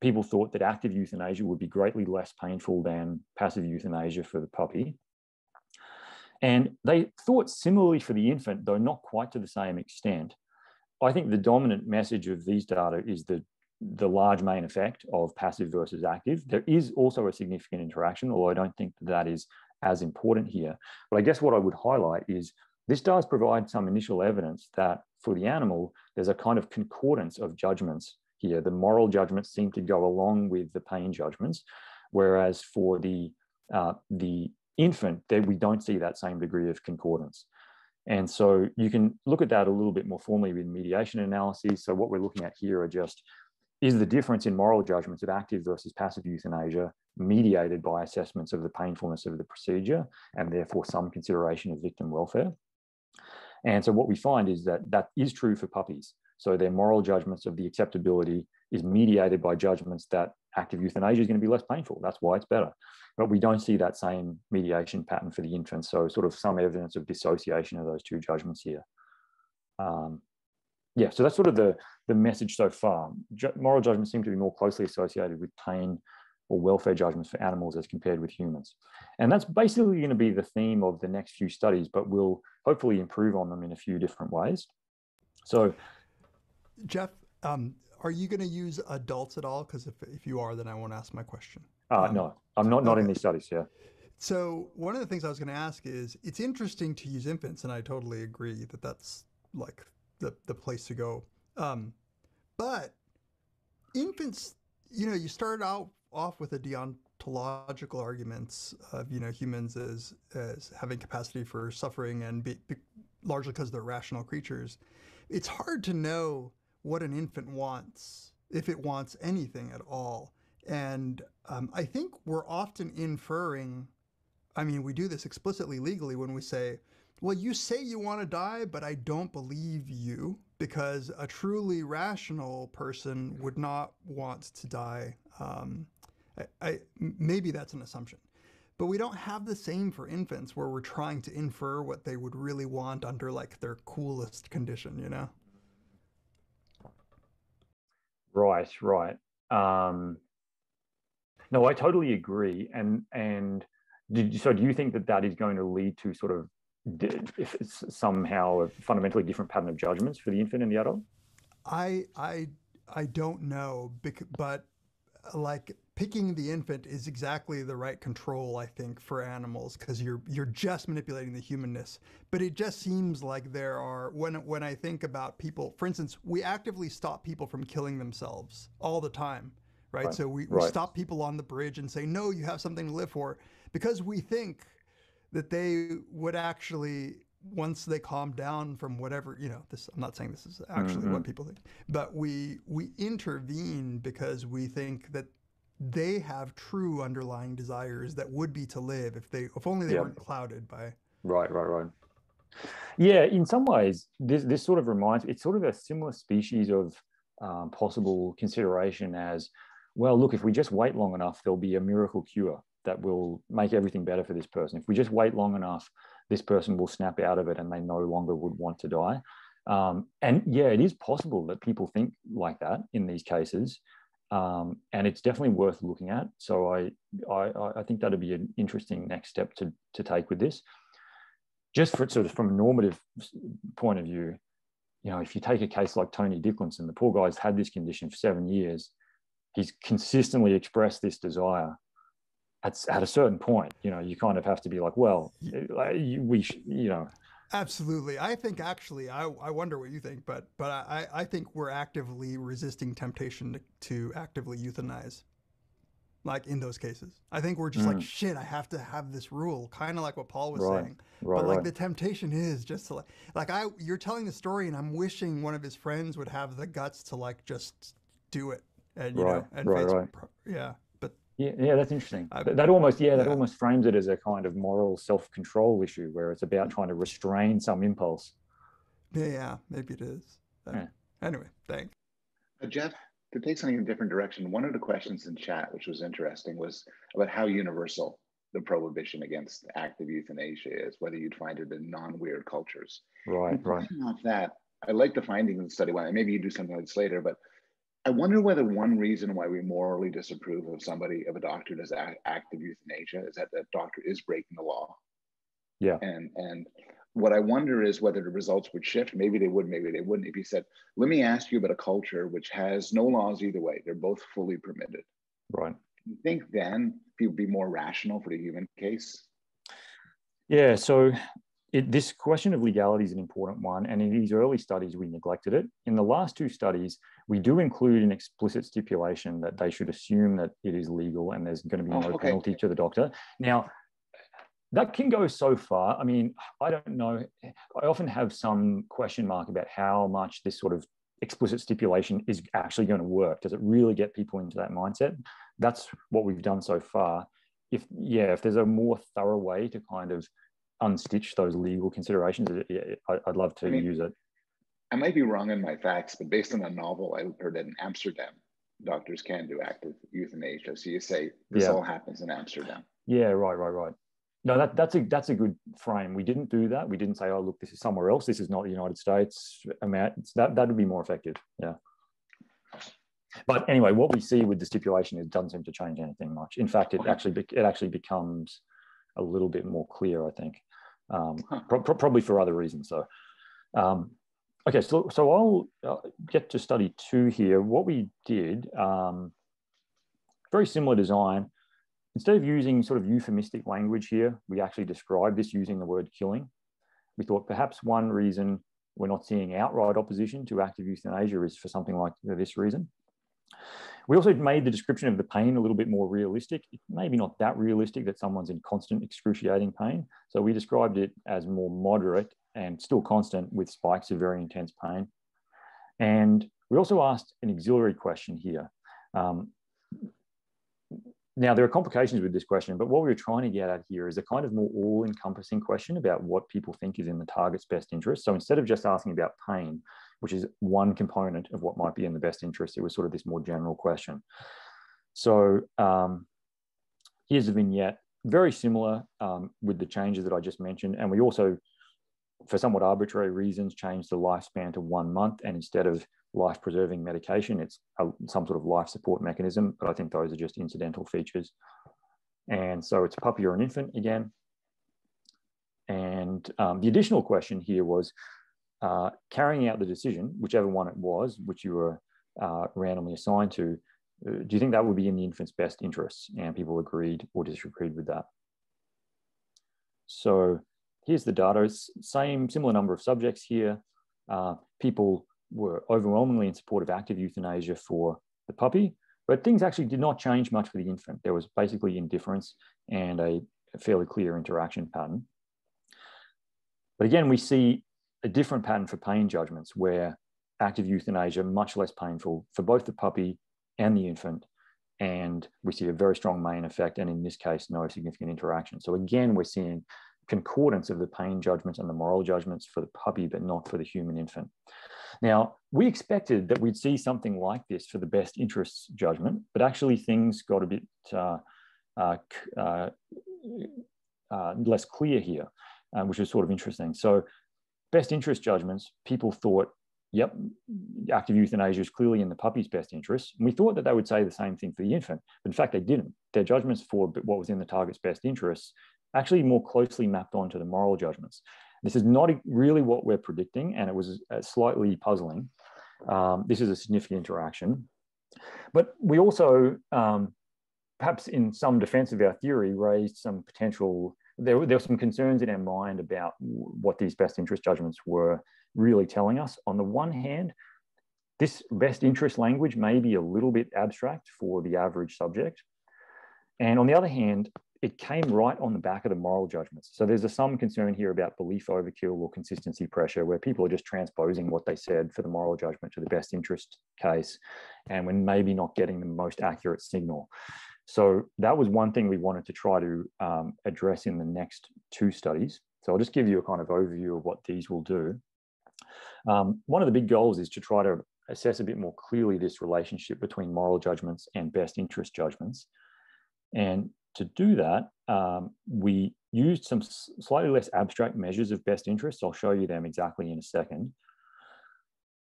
people thought that active euthanasia would be greatly less painful than passive euthanasia for the puppy. And they thought similarly for the infant, though not quite to the same extent. I think the dominant message of these data is the, the large main effect of passive versus active. There is also a significant interaction, although I don't think that is as important here. But I guess what I would highlight is this does provide some initial evidence that for the animal, there's a kind of concordance of judgments here. The moral judgments seem to go along with the pain judgments, whereas for the uh, the infant, that we don't see that same degree of concordance. And so you can look at that a little bit more formally with mediation analyses. So what we're looking at here are just, is the difference in moral judgments of active versus passive euthanasia mediated by assessments of the painfulness of the procedure and therefore some consideration of victim welfare. And so what we find is that that is true for puppies. So their moral judgments of the acceptability is mediated by judgments that active euthanasia is going to be less painful. That's why it's better. But we don't see that same mediation pattern for the infant. So sort of some evidence of dissociation of those two judgments here. Um, yeah, so that's sort of the, the message so far. moral judgments seem to be more closely associated with pain or welfare judgments for animals as compared with humans. And that's basically going to be the theme of the next few studies, but we'll hopefully improve on them in a few different ways. So, Geoff, um, are you going to use adults at all? Because if, if you are, then I won't ask my question. Uh, um, no, I'm not, not okay. in these studies, yeah. So one of the things I was going to ask is, it's interesting to use infants, and I totally agree that that's like the, the place to go. Um, but infants, you know, you start out off with the deontological arguments of you know humans as as having capacity for suffering and be, be, largely because they're rational creatures. It's hard to know what an infant wants if it wants anything at all. And um, I think we're often inferring. I mean, we do this explicitly legally when we say, well, you say you want to die, but I don't believe you because a truly rational person would not want to die. Um, I, I, maybe that's an assumption. but we don't have the same for infants where we're trying to infer what they would really want under like their coolest condition, you know? Right, right. Um, no, I totally agree. And and did, so do you think that that is going to lead to sort of if it's somehow a fundamentally different pattern of judgments for the infant and the adult? I I I don't know, but like picking the infant is exactly the right control, I think, for animals because you're you're just manipulating the humanness. But it just seems like there are when when I think about people, for instance, we actively stop people from killing themselves all the time, right? right. So we, we stop people on the bridge and say, no, you have something to live for, because we think that they would actually once they calm down from whatever you know this i'm not saying this is actually mm-hmm. what people think but we we intervene because we think that they have true underlying desires that would be to live if they if only they weren't clouded by right right right. Yeah in some ways this this sort of reminds it's sort of a similar species of um, possible consideration as well look if we just wait long enough there'll be a miracle cure that will make everything better for this person. If we just wait long enough this person will snap out of it and they no longer would want to die. Um, and yeah it is possible that people think like that in these cases um, and it's definitely worth looking at. So I, I, I think that'd be an interesting next step to, to take with this. Just for sort of from a normative point of view, you know, if you take a case like Tony Nicklinson, the poor guy's had this condition for seven years. He's consistently expressed this desire. At, at a certain point, you know, you kind of have to be like, well, we, you know, Absolutely. I think actually, I, I wonder what you think, but but I, I think we're actively resisting temptation to, to actively euthanize. Like in those cases, I think we're just mm. like shit. I have to have this rule, kind of like what Paul was right. saying. Right, but like right. the temptation is just to like, like I, you're telling the story, and I'm wishing one of his friends would have the guts to like just do it, and you know, and right, right. yeah. Yeah, yeah, that's interesting. I, that almost, yeah, that yeah. almost frames it as a kind of moral self-control issue, where it's about trying to restrain some impulse. Yeah, yeah maybe it is. Yeah. Anyway, thanks. Uh, Geoff, to take something in a different direction, one of the questions in chat, which was interesting, was about how universal the prohibition against active euthanasia is, whether you'd find it in non-weird cultures. Right, right. Off that, I like the findings of the study. Maybe you do something like this later, but I wonder whether one reason why we morally disapprove of somebody, of a doctor does active euthanasia, is that that doctor is breaking the law. Yeah. And and what I wonder is whether the results would shift. Maybe they would, maybe they wouldn't. If he said, "Let me ask you about a culture which has no laws either way; they're both fully permitted." Right. You think then people would be more rational for the human case? Yeah. So it, this question of legality is an important one, and in these early studies, we neglected it. In the last two studies, we do include an explicit stipulation that they should assume that it is legal and there's going to be oh, no okay. penalty to the doctor. Now, that can go so far. I mean, I don't know. I often have some question mark about how much this sort of explicit stipulation is actually going to work. Does it really get people into that mindset? That's what we've done so far. If yeah, if there's a more thorough way to kind of unstitch those legal considerations, I'd love to I mean, use it. I might be wrong in my facts, but based on a novel I heard that in Amsterdam, doctors can do active euthanasia. So you say this yeah. all happens in Amsterdam. Yeah, right, right, right. No, that, that's a that's a good frame. We didn't do that. We didn't say, "Oh, look, this is somewhere else. This is not the United States." Amount that that would be more effective. Yeah. But anyway, what we see with the stipulation is doesn't seem to change anything much. In fact, it actually it actually becomes a little bit more clear. I think um, pro probably for other reasons. So, um, okay, so, so I'll uh, get to study two here. What we did, um, very similar design. Instead of using sort of euphemistic language here, we actually described this using the word killing. We thought perhaps one reason we're not seeing outright opposition to active euthanasia is for something like this reason. We also made the description of the pain a little bit more realistic. Maybe not that realistic that someone's in constant excruciating pain. So we described it as more moderate and still constant with spikes of very intense pain. And we also asked an auxiliary question here. Um, now, there are complications with this question, but what we were trying to get at here is a kind of more all encompassing question about what people think is in the target's best interest. So instead of just asking about pain, which is one component of what might be in the best interest. It was sort of this more general question. So um, here's a vignette very similar um, with the changes that I just mentioned. And we also, for somewhat arbitrary reasons, changed the lifespan to one month. And instead of life preserving medication, it's a, some sort of life support mechanism. But I think those are just incidental features. And so it's a puppy or an infant again. And um, the additional question here was uh, carrying out the decision, whichever one it was, which you were uh, randomly assigned to, uh, do you think that would be in the infant's best interests? And people agreed or disagreed with that. So here's the data, same similar number of subjects here. Uh, people were overwhelmingly in support of active euthanasia for the puppy, but things actually did not change much for the infant. There was basically indifference and a, a fairly clear interaction pattern. But again, we see a different pattern for pain judgments where active euthanasia much less painful for both the puppy and the infant. And we see a very strong main effect, and in this case, no significant interaction. So again, we're seeing concordance of the pain judgments and the moral judgments for the puppy, but not for the human infant. Now, we expected that we'd see something like this for the best interests judgment, but actually things got a bit uh, uh, uh, uh less clear here, uh, which is sort of interesting. So best interest judgments, people thought yep, active euthanasia is clearly in the puppy's best interest. And we thought that they would say the same thing for the infant, but in fact, they didn't. Their judgments for what was in the target's best interests actually more closely mapped onto the moral judgments. This is not really what we're predicting, and it was uh, slightly puzzling. Um, this is a significant interaction. But we also, um, perhaps in some defense of our theory, raised some potential, there, there were some concerns in our mind about what these best interest judgments were really telling us. On the one hand, this best interest language may be a little bit abstract for the average subject. And on the other hand, it came right on the back of the moral judgments. So there's a, some concern here about belief overkill or consistency pressure, where people are just transposing what they said for the moral judgment to the best interest case, and when maybe not getting the most accurate signal. So that was one thing we wanted to try to um, address in the next two studies. So I'll just give you a kind of overview of what these will do. Um, one of the big goals is to try to assess a bit more clearly this relationship between moral judgments and best interest judgments. And to do that, um, we used some slightly less abstract measures of best interest. I'll show you them exactly in a second.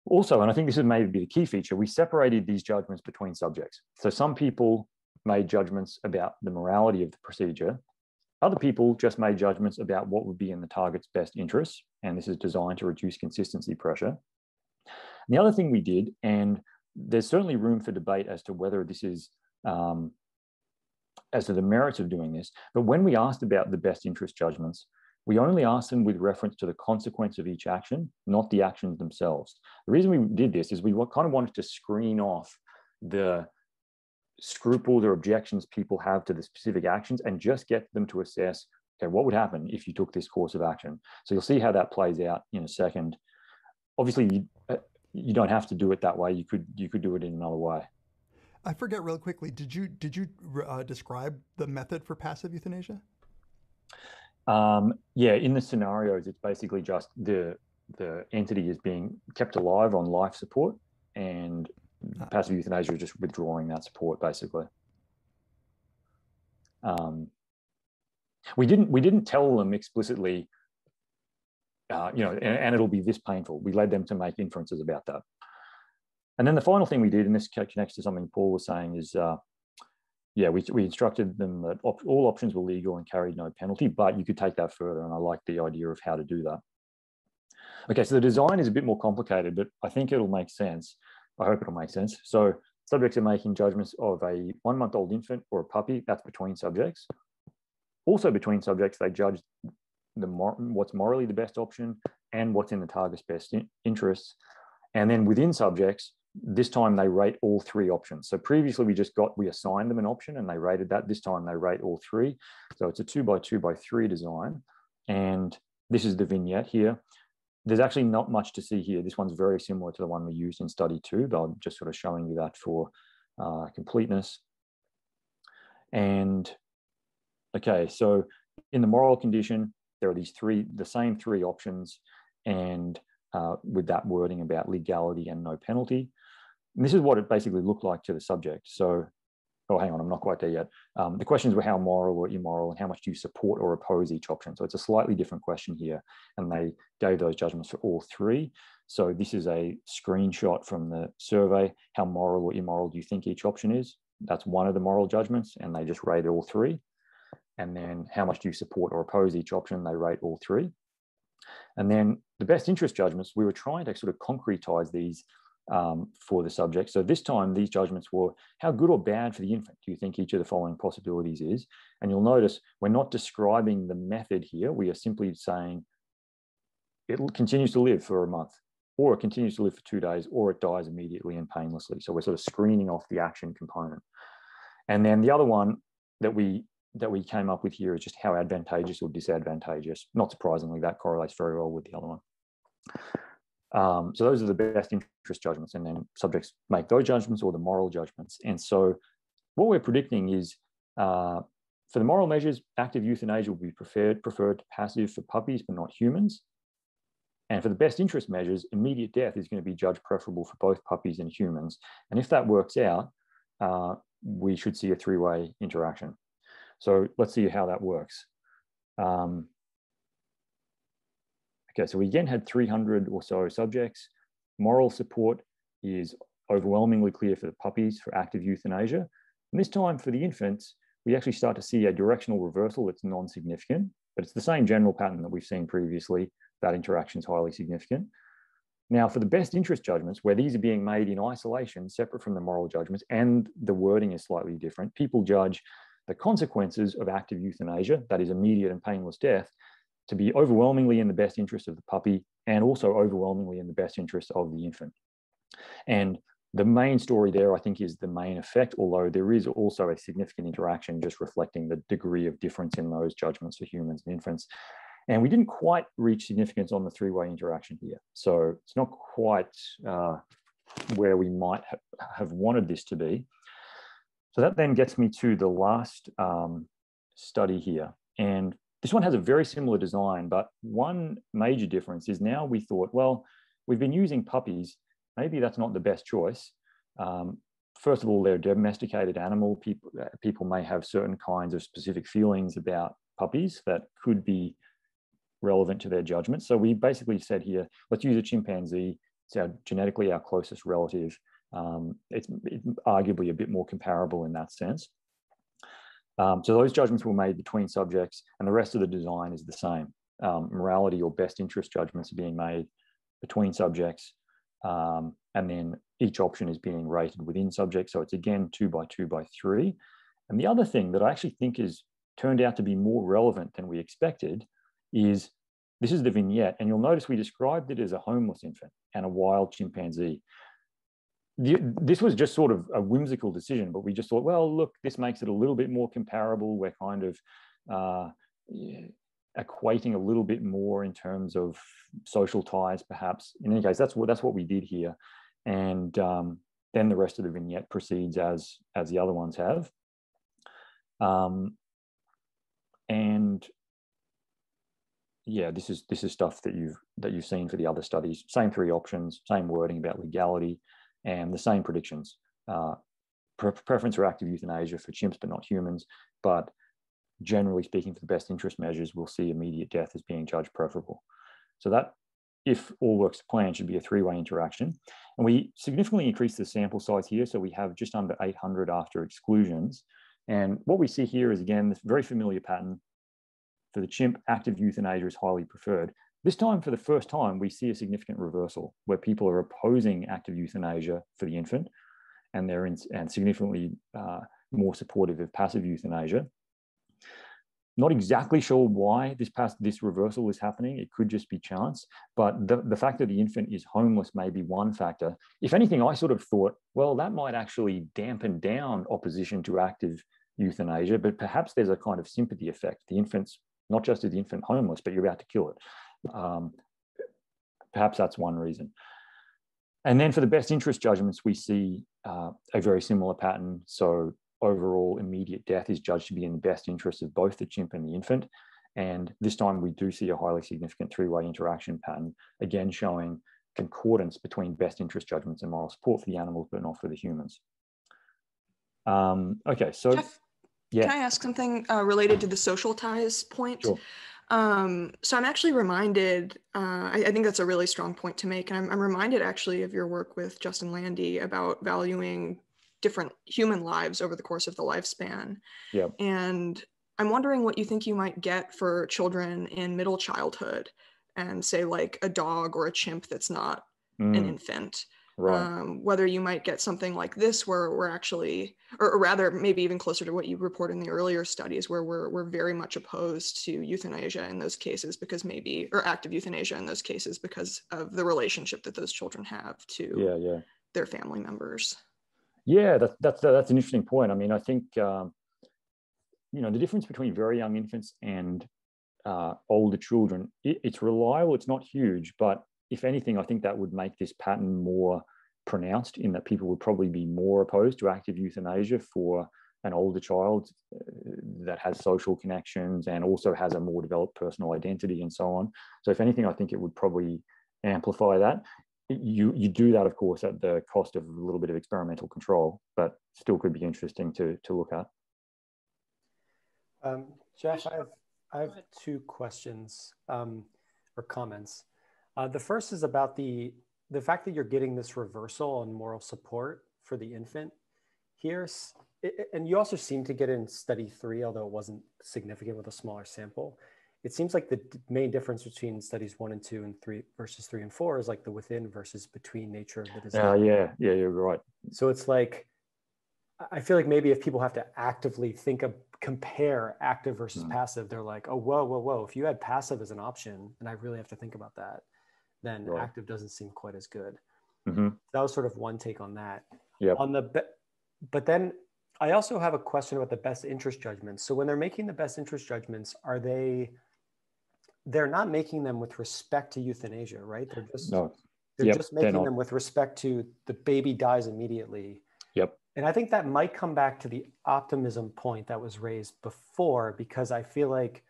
Also, and I think this is maybe be the key feature, we separated these judgments between subjects. So some people made judgments about the morality of the procedure other people just made judgments about what would be in the target's best interests, and this is designed to reduce consistency pressure. And the other thing we did, and there's certainly room for debate as to whether this is um, as to the merits of doing this, but when we asked about the best interest judgments, we only asked them with reference to the consequence of each action, not the actions themselves. The reason we did this is we kind of wanted to screen off the scruples or objections people have to the specific actions and just get them to assess okay what would happen if you took this course of action? So you'll see how that plays out in a second. Obviously you, uh, you don't have to do it that way. You could you could do it in another way i forget real quickly did you did you uh, describe the method for passive euthanasia? Um, yeah in the scenarios it's basically just the the entity is being kept alive on life support and passive euthanasia is just withdrawing that support basically. Um, we didn't we didn't tell them explicitly uh, you know and, and, it'll be this painful. We led them to make inferences about that and then the final thing we did and this connects to something paul was saying is uh, yeah we, we instructed them that op all options were legal and carried no penalty but you could take that further and i like the idea of how to do that okay so the design is a bit more complicated but i think it'll make sense I hope it'll make sense. So subjects are making judgments of a one month old infant or a puppy, that's between subjects. Also between subjects, they judge the what's morally the best option and what's in the target's best in interests. And then within subjects, this time they rate all three options. So previously we just got, we assigned them an option and they rated that. This time they rate all three. So it's a two by two by three design. And this is the vignette here there's actually not much to see here. This one's very similar to the one we used in study two, but I'm just sort of showing you that for uh, completeness. And okay, so in the moral condition, there are these three, the same three options, and uh, with that wording about legality and no penalty. And this is what it basically looked like to the subject. So oh, hang on, I'm not quite there yet. Um, the questions were how moral or immoral and how much do you support or oppose each option? So it's a slightly different question here. And they gave those judgments for all three. So this is a screenshot from the survey. How moral or immoral do you think each option is? That's one of the moral judgments and they just rate all three. And then how much do you support or oppose each option? They rate all three. And then the best interest judgments, we were trying to sort of concretize these um, for the subject. So this time, these judgments were how good or bad for the infant do you think each of the following possibilities is? And you'll notice we're not describing the method here. We are simply saying it continues to live for a month, or it continues to live for two days, or it dies immediately and painlessly. So we're sort of screening off the action component. And then the other one that we that we came up with here is just how advantageous or disadvantageous. Not surprisingly, that correlates very well with the other one. Um, so those are the best interest judgments, and then subjects make those judgments or the moral judgments. And so what we're predicting is uh, for the moral measures, active euthanasia will be preferred, preferred to passive for puppies, but not humans. And for the best interest measures, immediate death is going to be judged preferable for both puppies and humans. And if that works out, uh, we should see a three-way interaction. So let's see how that works. Um, Okay, so we again had 300 or so subjects. Moral support is overwhelmingly clear for the puppies for active euthanasia. And this time for the infants, we actually start to see a directional reversal that's non-significant, but it's the same general pattern that we've seen previously. That interaction is highly significant. Now, for the best interest judgments, where these are being made in isolation, separate from the moral judgments, and the wording is slightly different, people judge the consequences of active euthanasia, that is immediate and painless death, to be overwhelmingly in the best interest of the puppy and also overwhelmingly in the best interest of the infant. And the main story there, I think, is the main effect, although there is also a significant interaction just reflecting the degree of difference in those judgments for humans and infants. And we didn't quite reach significance on the three-way interaction here. So it's not quite uh, where we might ha have wanted this to be. So that then gets me to the last um, study here. And this one has a very similar design, but one major difference is now we thought, well, we've been using puppies. Maybe that's not the best choice. Um, first of all, they're a domesticated animal. People, uh, people may have certain kinds of specific feelings about puppies that could be relevant to their judgment. So we basically said here, let's use a chimpanzee. It's our, genetically our closest relative. Um, it's, it's arguably a bit more comparable in that sense. Um, so those judgments were made between subjects and the rest of the design is the same. Um, morality or best interest judgments are being made between subjects um, and then each option is being rated within subjects. So it's again two by two by three. And the other thing that I actually think is turned out to be more relevant than we expected is this is the vignette and you'll notice we described it as a homeless infant and a wild chimpanzee this was just sort of a whimsical decision, but we just thought, well, look, this makes it a little bit more comparable. We're kind of uh, equating a little bit more in terms of social ties, perhaps. In any case, that's what that's what we did here, and um, then the rest of the vignette proceeds as as the other ones have. Um, and yeah, this is this is stuff that you've that you've seen for the other studies. Same three options, same wording about legality and the same predictions. Uh, pre preference for active euthanasia for chimps, but not humans. But generally speaking, for the best interest measures, we'll see immediate death as being judged preferable. So that, if all works to plan, should be a three-way interaction. And we significantly increase the sample size here. So we have just under 800 after exclusions. And what we see here is, again, this very familiar pattern. For the chimp, active euthanasia is highly preferred. This time, for the first time, we see a significant reversal where people are opposing active euthanasia for the infant and they're in, and significantly uh, more supportive of passive euthanasia. Not exactly sure why this past, this reversal is happening. It could just be chance, but the, the fact that the infant is homeless may be one factor. If anything, I sort of thought, well, that might actually dampen down opposition to active euthanasia, but perhaps there's a kind of sympathy effect. The infant's not just is the infant homeless, but you're about to kill it. Um, perhaps that's one reason. And then for the best interest judgments, we see uh, a very similar pattern. So overall immediate death is judged to be in the best interest of both the chimp and the infant. And this time we do see a highly significant three-way interaction pattern, again showing concordance between best interest judgments and moral support for the animals, but not for the humans. Um, okay, so Geoff, yeah, Can I ask something uh, related to the social ties point? Sure. Um, so I'm actually reminded, uh, I, I think that's a really strong point to make. And I'm, I'm reminded actually of your work with Justin Landy about valuing different human lives over the course of the lifespan. Yep. And I'm wondering what you think you might get for children in middle childhood and say like a dog or a chimp that's not an Mm, infant right. um, whether you might get something like this where we're actually or, or rather maybe even closer to what you report in the earlier studies where we're, we're very much opposed to euthanasia in those cases because maybe or active euthanasia in those cases because of the relationship that those children have to yeah, yeah. their family members Yeah, that, that's that's an interesting point. I mean, I think um, you know the difference between very young infants and uh, older children. It, it's reliable. It's not huge, but if anything, I think that would make this pattern more pronounced in that people would probably be more opposed to active euthanasia for an older child uh, that has social connections and also has a more developed personal identity and so on. So, if anything, I think it would probably amplify that you you do that of course at the cost of a little bit of experimental control but still could be interesting to to look at Um, Geoff, I have, I have two questions um, or comments. Uh, the first is about the the fact that you're getting this reversal on moral support for the infant here, and you also seem to get in study three, although it wasn't significant with a smaller sample. It seems like the main difference between studies one and two and three versus three and four is like the within versus between nature of the design. uh, yeah yeah you're right So it's like, I- I feel like maybe if people have to actively think of compare active versus Mm. passive, they're like, oh, whoa, whoa, whoa. If you had passive as an option, and I really have to think about that, then Right. active doesn't seem quite as good. hmm That was sort of one take on that. Yep. On the, be- but then I also have a question about the best interest judgments. So when they're making the best interest judgments, are they, they're not making them with respect to euthanasia, right? They're just, no they're Yep, just making them with respect to the baby dies immediately. Yep. And I think that might come back to the optimism point that was raised before, because I feel like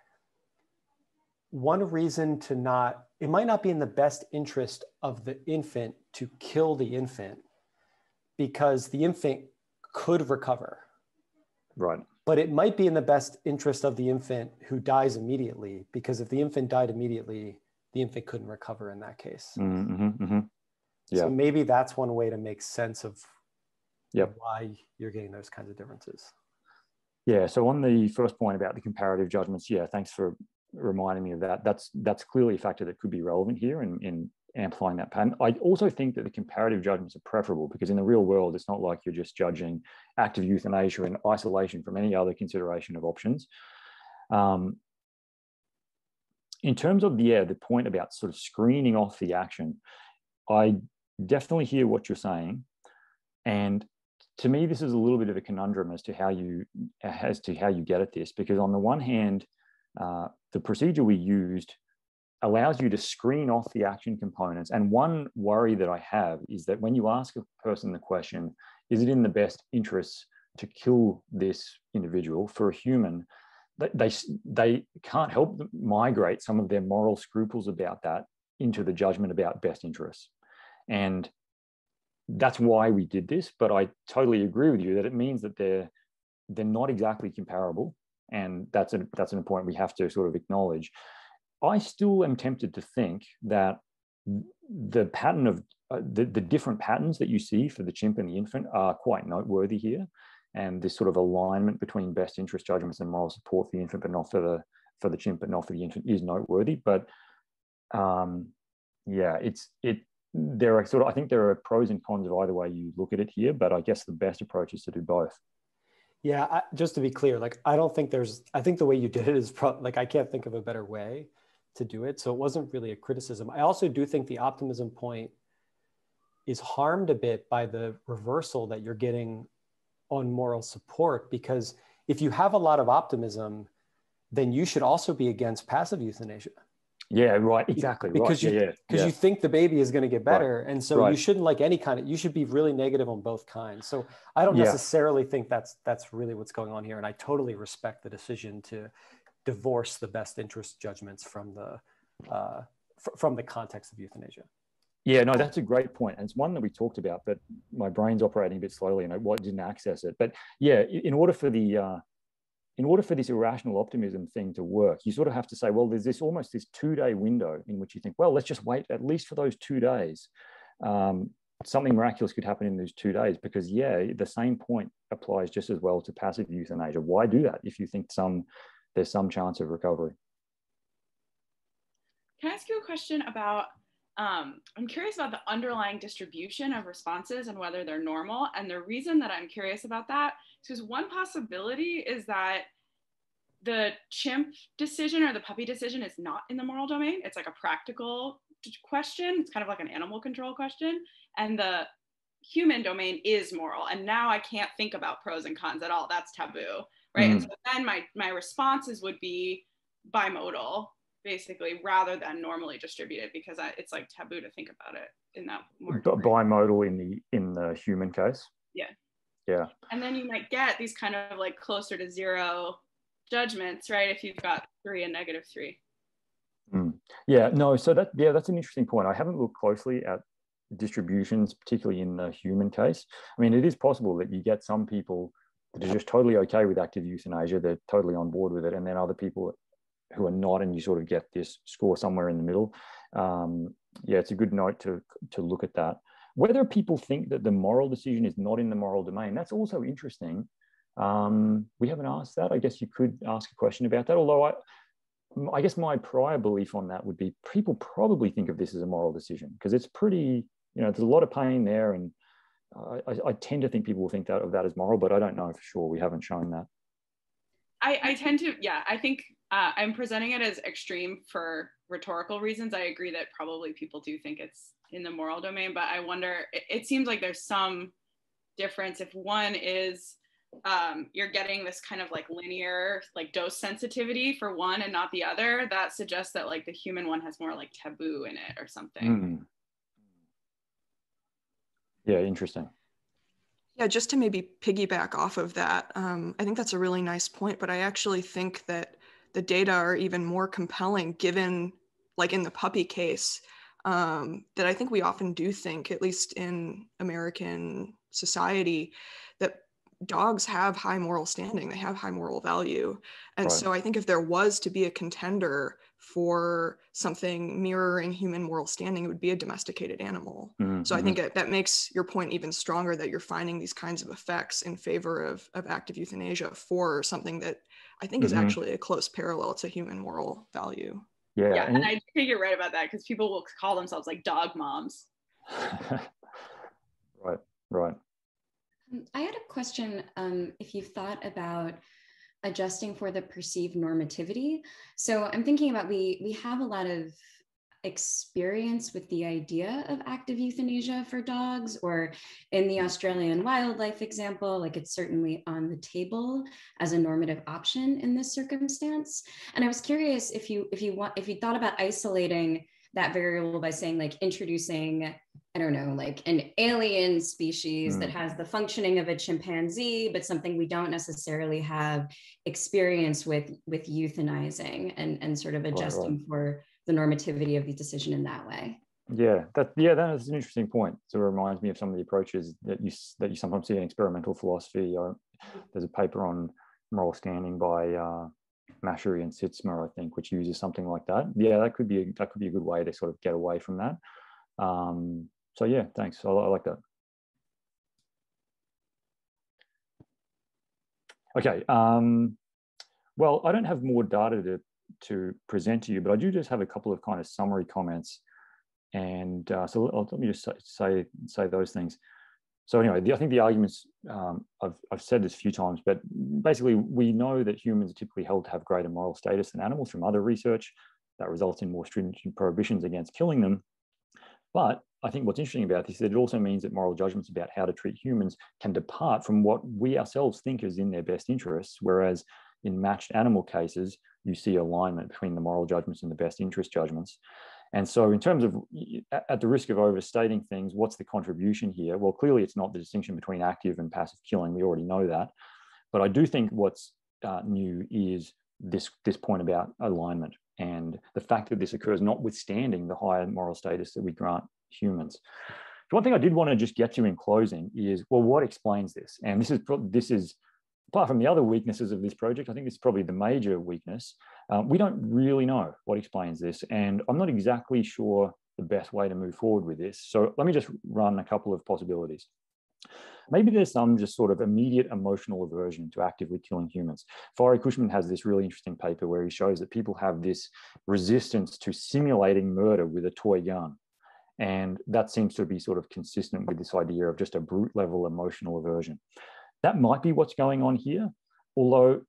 one reason to not, it might not be in the best interest of the infant to kill the infant because the infant could recover, right but it might be in the best interest of the infant who dies immediately because if the infant died immediately, the infant couldn't recover in that case. mm-hmm, hmm Yeah. So maybe that's one way to make sense of Yep. why you're getting those kinds of differences. Yeah. So on the first point about the comparative judgments, yeah, thanks for reminding me of that. That's that's clearly a factor that could be relevant here in, in amplifying that pattern. I also think that the comparative judgments are preferable because in the real world, it's not like you're just judging active euthanasia in isolation from any other consideration of options. Um, in terms of the yeah, the point about sort of screening off the action, I definitely hear what you're saying, and to me, this is a little bit of a conundrum as to how you as to how you get at this, because on the one hand, uh, the procedure we used allows you to screen off the action components. And one worry that I have is that when you ask a person the question, is it in the best interests to kill this individual for a human? They, they, can't help migrate some of their moral scruples about that into the judgment about best interests. And that's why we did this. But I totally agree with you that it means that they're they're not exactly comparable, and that's a that's an point we have to sort of acknowledge. I still am tempted to think that the pattern of uh, the, the different patterns that you see for the chimp and the infant are quite noteworthy here. And this sort of alignment between best interest judgments and moral support for the infant, but not for the for the chimp, but not for the infant, is noteworthy. But um, yeah, it's it. There are sort of I think there are pros and cons of either way you look at it here, but I guess the best approach is to do both. Yeah, I, just to be clear, like I don't think there's. I think the way you <laughs> did it is pro- like I can't think of a better way to do it. So it wasn't really a criticism. I also do think the optimism point is harmed a bit by the reversal that you're getting on moral support because if you have a lot of optimism, then you should also be against passive euthanasia. Yeah, right. Exactly. Because right. you yeah, yeah, because yeah. you think the baby is going to get better, and so Right. you shouldn't like any kind of. You should be really negative on both kinds. So I don't Yeah. necessarily think that's that's really what's going on here, and I totally respect the decision to divorce the best interest judgments from the uh, fr- from the context of euthanasia. Yeah, no, that's a great point. And it's one that we talked about, but my brain's operating a bit slowly and I didn't access it. But yeah, in order for the uh, in order for this irrational optimism thing to work, you sort of have to say, well, there's this almost this two-day window in which you think, well, let's just wait at least for those two days. Um, something miraculous could happen in those two days because, yeah, the same point applies just as well to passive euthanasia. Why do that if you think some there's some chance of recovery? Can I ask you a question about? Um, I'm curious about the underlying distribution of responses and whether they're normal. And the reason that I'm curious about that is because one possibility is that the chimp decision or the puppy decision is not in the moral domain. It's like a practical question. It's kind of like an animal control question. And the human domain is moral. And now I can't think about pros and cons at all. That's taboo. Right. Mm. And so then my my responses would be bimodal, basically, rather than normally distributed, because I, it's like taboo to think about it in that more. Bimodal in the in the human case. Yeah. Yeah. And then you might get these kind of like closer to zero judgments, right? If you've got three and negative three. Mm. Yeah, no, so that, yeah, that's an interesting point. I haven't looked closely at distributions, particularly in the human case. I mean, it is possible that you get some people that are just totally okay with active euthanasia, they're totally on board with it, and then other people who are not, and you sort of get this score somewhere in the middle. Um, yeah, it's a good note to to look at that. Whether people think that the moral decision is not in the moral domain, that's also interesting. Um, we haven't asked that. I guess you could ask a question about that. Although I, I guess my prior belief on that would be people probably think of this as a moral decision because it's pretty, you know, there's a lot of pain there. And I, I, tend to think people will think that of that as moral, but I don't know for sure. We haven't shown that. I, I tend to, yeah, I think uh, I'm presenting it as extreme for rhetorical reasons. I agree that probably people do think it's in the moral domain, but I wonder, it, it seems like there's some difference if one is um, you're getting this kind of like linear like dose sensitivity for one and not the other that suggests that like the human one has more like taboo in it or something mm. yeah interesting yeah just to maybe piggyback off of that um, i think that's a really nice point but i actually think that the data are even more compelling given like in the puppy case um, that I think we often do think, at least in American society, that dogs have high moral standing, they have high moral value. And right. so I think if there was to be a contender for something mirroring human moral standing, it would be a domesticated animal. Mm-hmm. So I think mm-hmm. that makes your point even stronger that you're finding these kinds of effects in favor of, of active euthanasia for something that I think mm-hmm. is actually a close parallel to human moral value. Yeah, yeah, and I think you're right about that because people will call themselves like dog moms. <laughs> right, right. Um, I had a question. Um, if you've thought about adjusting for the perceived normativity, so I'm thinking about we we have a lot of experience with the idea of active euthanasia for dogs or in the australian wildlife example like it's certainly on the table as a normative option in this circumstance and i was curious if you if you want if you thought about isolating that variable by saying like introducing i don't know like an alien species mm. that hmm. has the functioning of a chimpanzee but something we don't necessarily have experience with with euthanizing and and sort of adjusting right, right. for the normativity of the decision in that way. Yeah, that yeah, that is an interesting point. So it reminds me of some of the approaches that you that you sometimes see in experimental philosophy. Or there's a paper on moral standing by uh, Machery and Sytsma, I think, which uses something like that. Yeah, that could be a, that could be a good way to sort of get away from that. Um, so yeah, thanks. I, I like that. Okay. Um, well, I don't have more data to to present to you, but I do just have a couple of kind of summary comments. And uh, so let me just say, say those things. So anyway, the, I think the arguments, um, I've, I've said this a few times, but basically we know that humans are typically held to have greater moral status than animals from other research that results in more stringent prohibitions against killing them. But I think what's interesting about this is it also means that moral judgments about how to treat humans can depart from what we ourselves think is in their best interests, whereas in matched animal cases, you see alignment between the moral judgments and the best interest judgments. And so, in terms of at the risk of overstating things, what's the contribution here? Well, clearly, it's not the distinction between active and passive killing. We already know that. But I do think what's uh, new is this, this point about alignment and the fact that this occurs notwithstanding the higher moral status that we grant humans. The one thing I did want to just get to in closing is, well, what explains this? And this is this is apart from the other weaknesses of this project, I think this is probably the major weakness. Um, we don't really know what explains this, and I'm not exactly sure the best way to move forward with this. So let me just run a couple of possibilities. Maybe there's some just sort of immediate emotional aversion to actively killing humans. Fiery Cushman has this really interesting paper where he shows that people have this resistance to simulating murder with a toy gun. And that seems to be sort of consistent with this idea of just a brute level emotional aversion. That might be what's going on here, although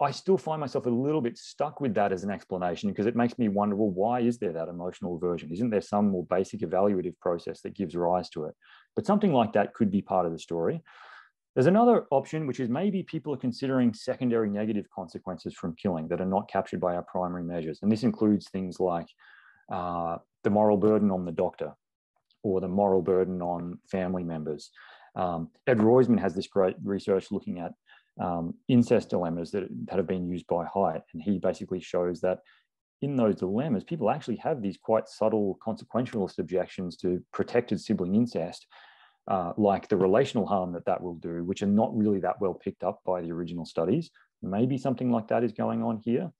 I still find myself a little bit stuck with that as an explanation because it makes me wonder well, why is there that emotional aversion? Isn't there some more basic evaluative process that gives rise to it? But something like that could be part of the story. There's another option, which is maybe people are considering secondary negative consequences from killing that are not captured by our primary measures. And this includes things like uh, the moral burden on the doctor or the moral burden on family members. Um, Ed Royzman has this great research looking at um, incest dilemmas that, that have been used by Haidt. And he basically shows that in those dilemmas, people actually have these quite subtle consequentialist objections to protected sibling incest, uh, like the relational harm that that will do, which are not really that well picked up by the original studies. Maybe something like that is going on here.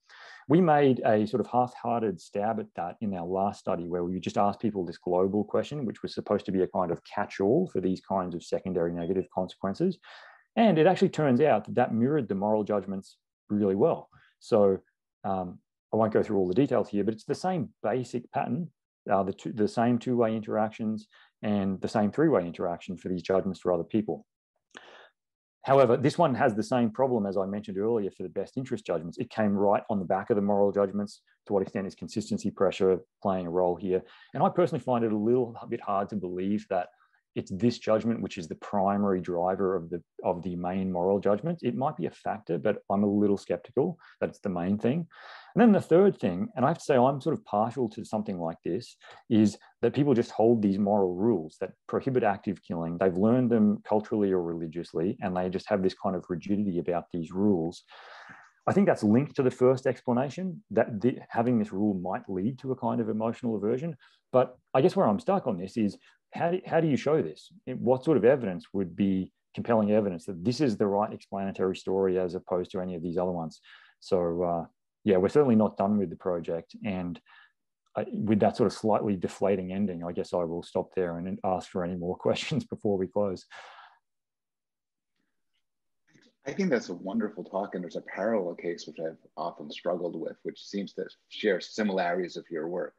We made a sort of half-hearted stab at that in our last study where we just asked people this global question, which was supposed to be a kind of catch-all for these kinds of secondary negative consequences. And it actually turns out that that mirrored the moral judgments really well. So um, I won't go through all the details here, but it's the same basic pattern, uh, the, two, the same two-way interactions and the same three-way interaction for these judgments for other people. However, this one has the same problem as I mentioned earlier for the best interest judgments. It came right on the back of the moral judgments. To what extent is consistency pressure playing a role here? And I personally find it a little bit hard to believe that it's this judgment which is the primary driver of the of the main moral judgment. It might be a factor but i'm a little skeptical. That it's the main thing. And then the third thing and i have to say i'm sort of partial to something like this is that people just hold these moral rules that prohibit active killing. They've learned them culturally or religiously and they just have this kind of rigidity about these rules. I think that's linked to the first explanation that the, having this rule might lead to a kind of emotional aversion. But I guess where I'm stuck on this is how do, how do you show this? What sort of evidence would be compelling evidence that this is the right explanatory story as opposed to any of these other ones? So uh, yeah, we're certainly not done with the project. And I, with that sort of slightly deflating ending, I guess I will stop there and ask for any more <laughs> questions before we close. I think that's a wonderful talk, and there's a parallel case which I've often struggled with, which seems to share similarities of your work,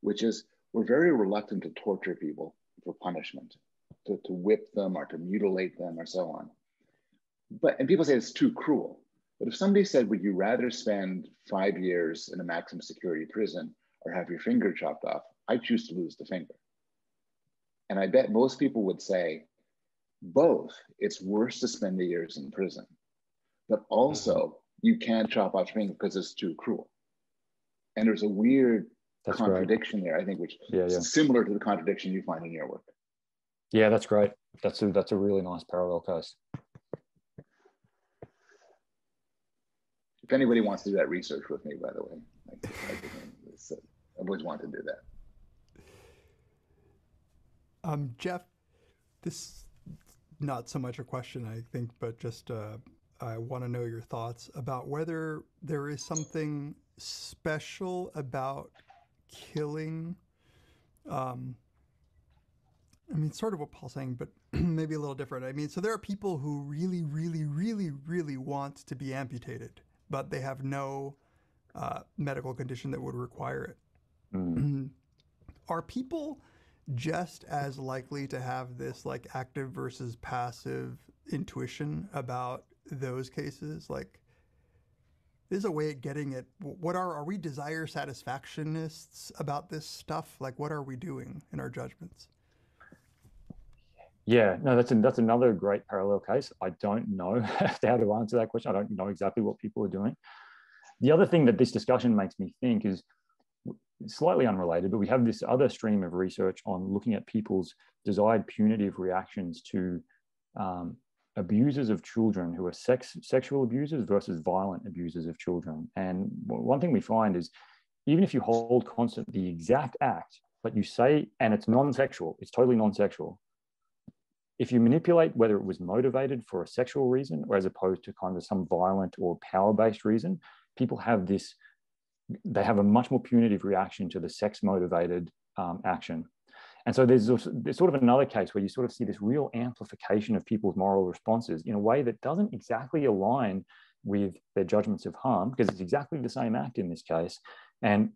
which is we're very reluctant to torture people for punishment, to, to whip them or to mutilate them or so on. But and people say it's too cruel. But if somebody said, would you rather spend five years in a maximum security prison or have your finger chopped off? I choose to lose the finger. And I bet most people would say, both. It's worse to spend the years in prison, but also mm-hmm. you can't chop off your finger because it's too cruel. And there's a weird that's contradiction great. there, I think, which yeah, yeah. is similar to the contradiction you find in your work. Yeah, that's great. That's a that's a really nice parallel case. If anybody wants to do that research with me, by the way, I, I, I always want to do that. Um, Geoff, this not so much a question, I think, but just uh, I want to know your thoughts about whether there is something special about killing. Um, I mean, sort of what Paul's saying, but <clears throat> maybe a little different. I mean, so there are people who really, really, really, really want to be amputated, but they have no uh, medical condition that would require it. Mm. <clears throat> are people just as likely to have this like active versus passive intuition about those cases? Like, is a way of getting at what are are we desire satisfactionists about this stuff? Like, what are we doing in our judgments? Yeah, no, that's a, that's another great parallel case. I don't know <laughs> how to answer that question. I don't know exactly what people are doing. The other thing that this discussion makes me think is slightly unrelated, but we have this other stream of research on looking at people's desired punitive reactions to um, abusers of children who are sex, sexual abusers versus violent abusers of children. And one thing we find is even if you hold constant the exact act but you say, and it's non-sexual, it's totally non-sexual. If you manipulate whether it was motivated for a sexual reason or as opposed to kind of some violent or power-based reason, people have this, they have a much more punitive reaction to the sex-motivated um, action. And so there's, there's sort of another case where you sort of see this real amplification of people's moral responses in a way that doesn't exactly align with their judgments of harm because it's exactly the same act in this case. And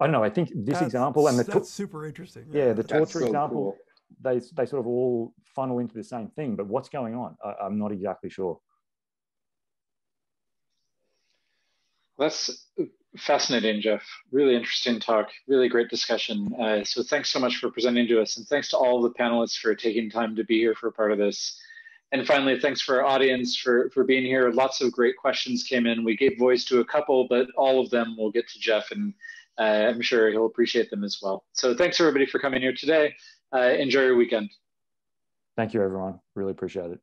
I don't know. I think this that's, example and the that's super interesting. Yeah, yeah the torture so example. Cool. They, they sort of all funnel into the same thing, but what's going on? I, I'm not exactly sure. That's fascinating, Geoff. Really interesting talk. Really great discussion. Uh, so thanks so much for presenting to us, and thanks to all the panelists for taking time to be here for part of this. And finally, thanks for our audience for, for being here. Lots of great questions came in. We gave voice to a couple, but all of them will get to Geoff, and uh, I'm sure he'll appreciate them as well. So thanks everybody for coming here today. Uh, enjoy your weekend. Thank you, everyone. Really appreciate it.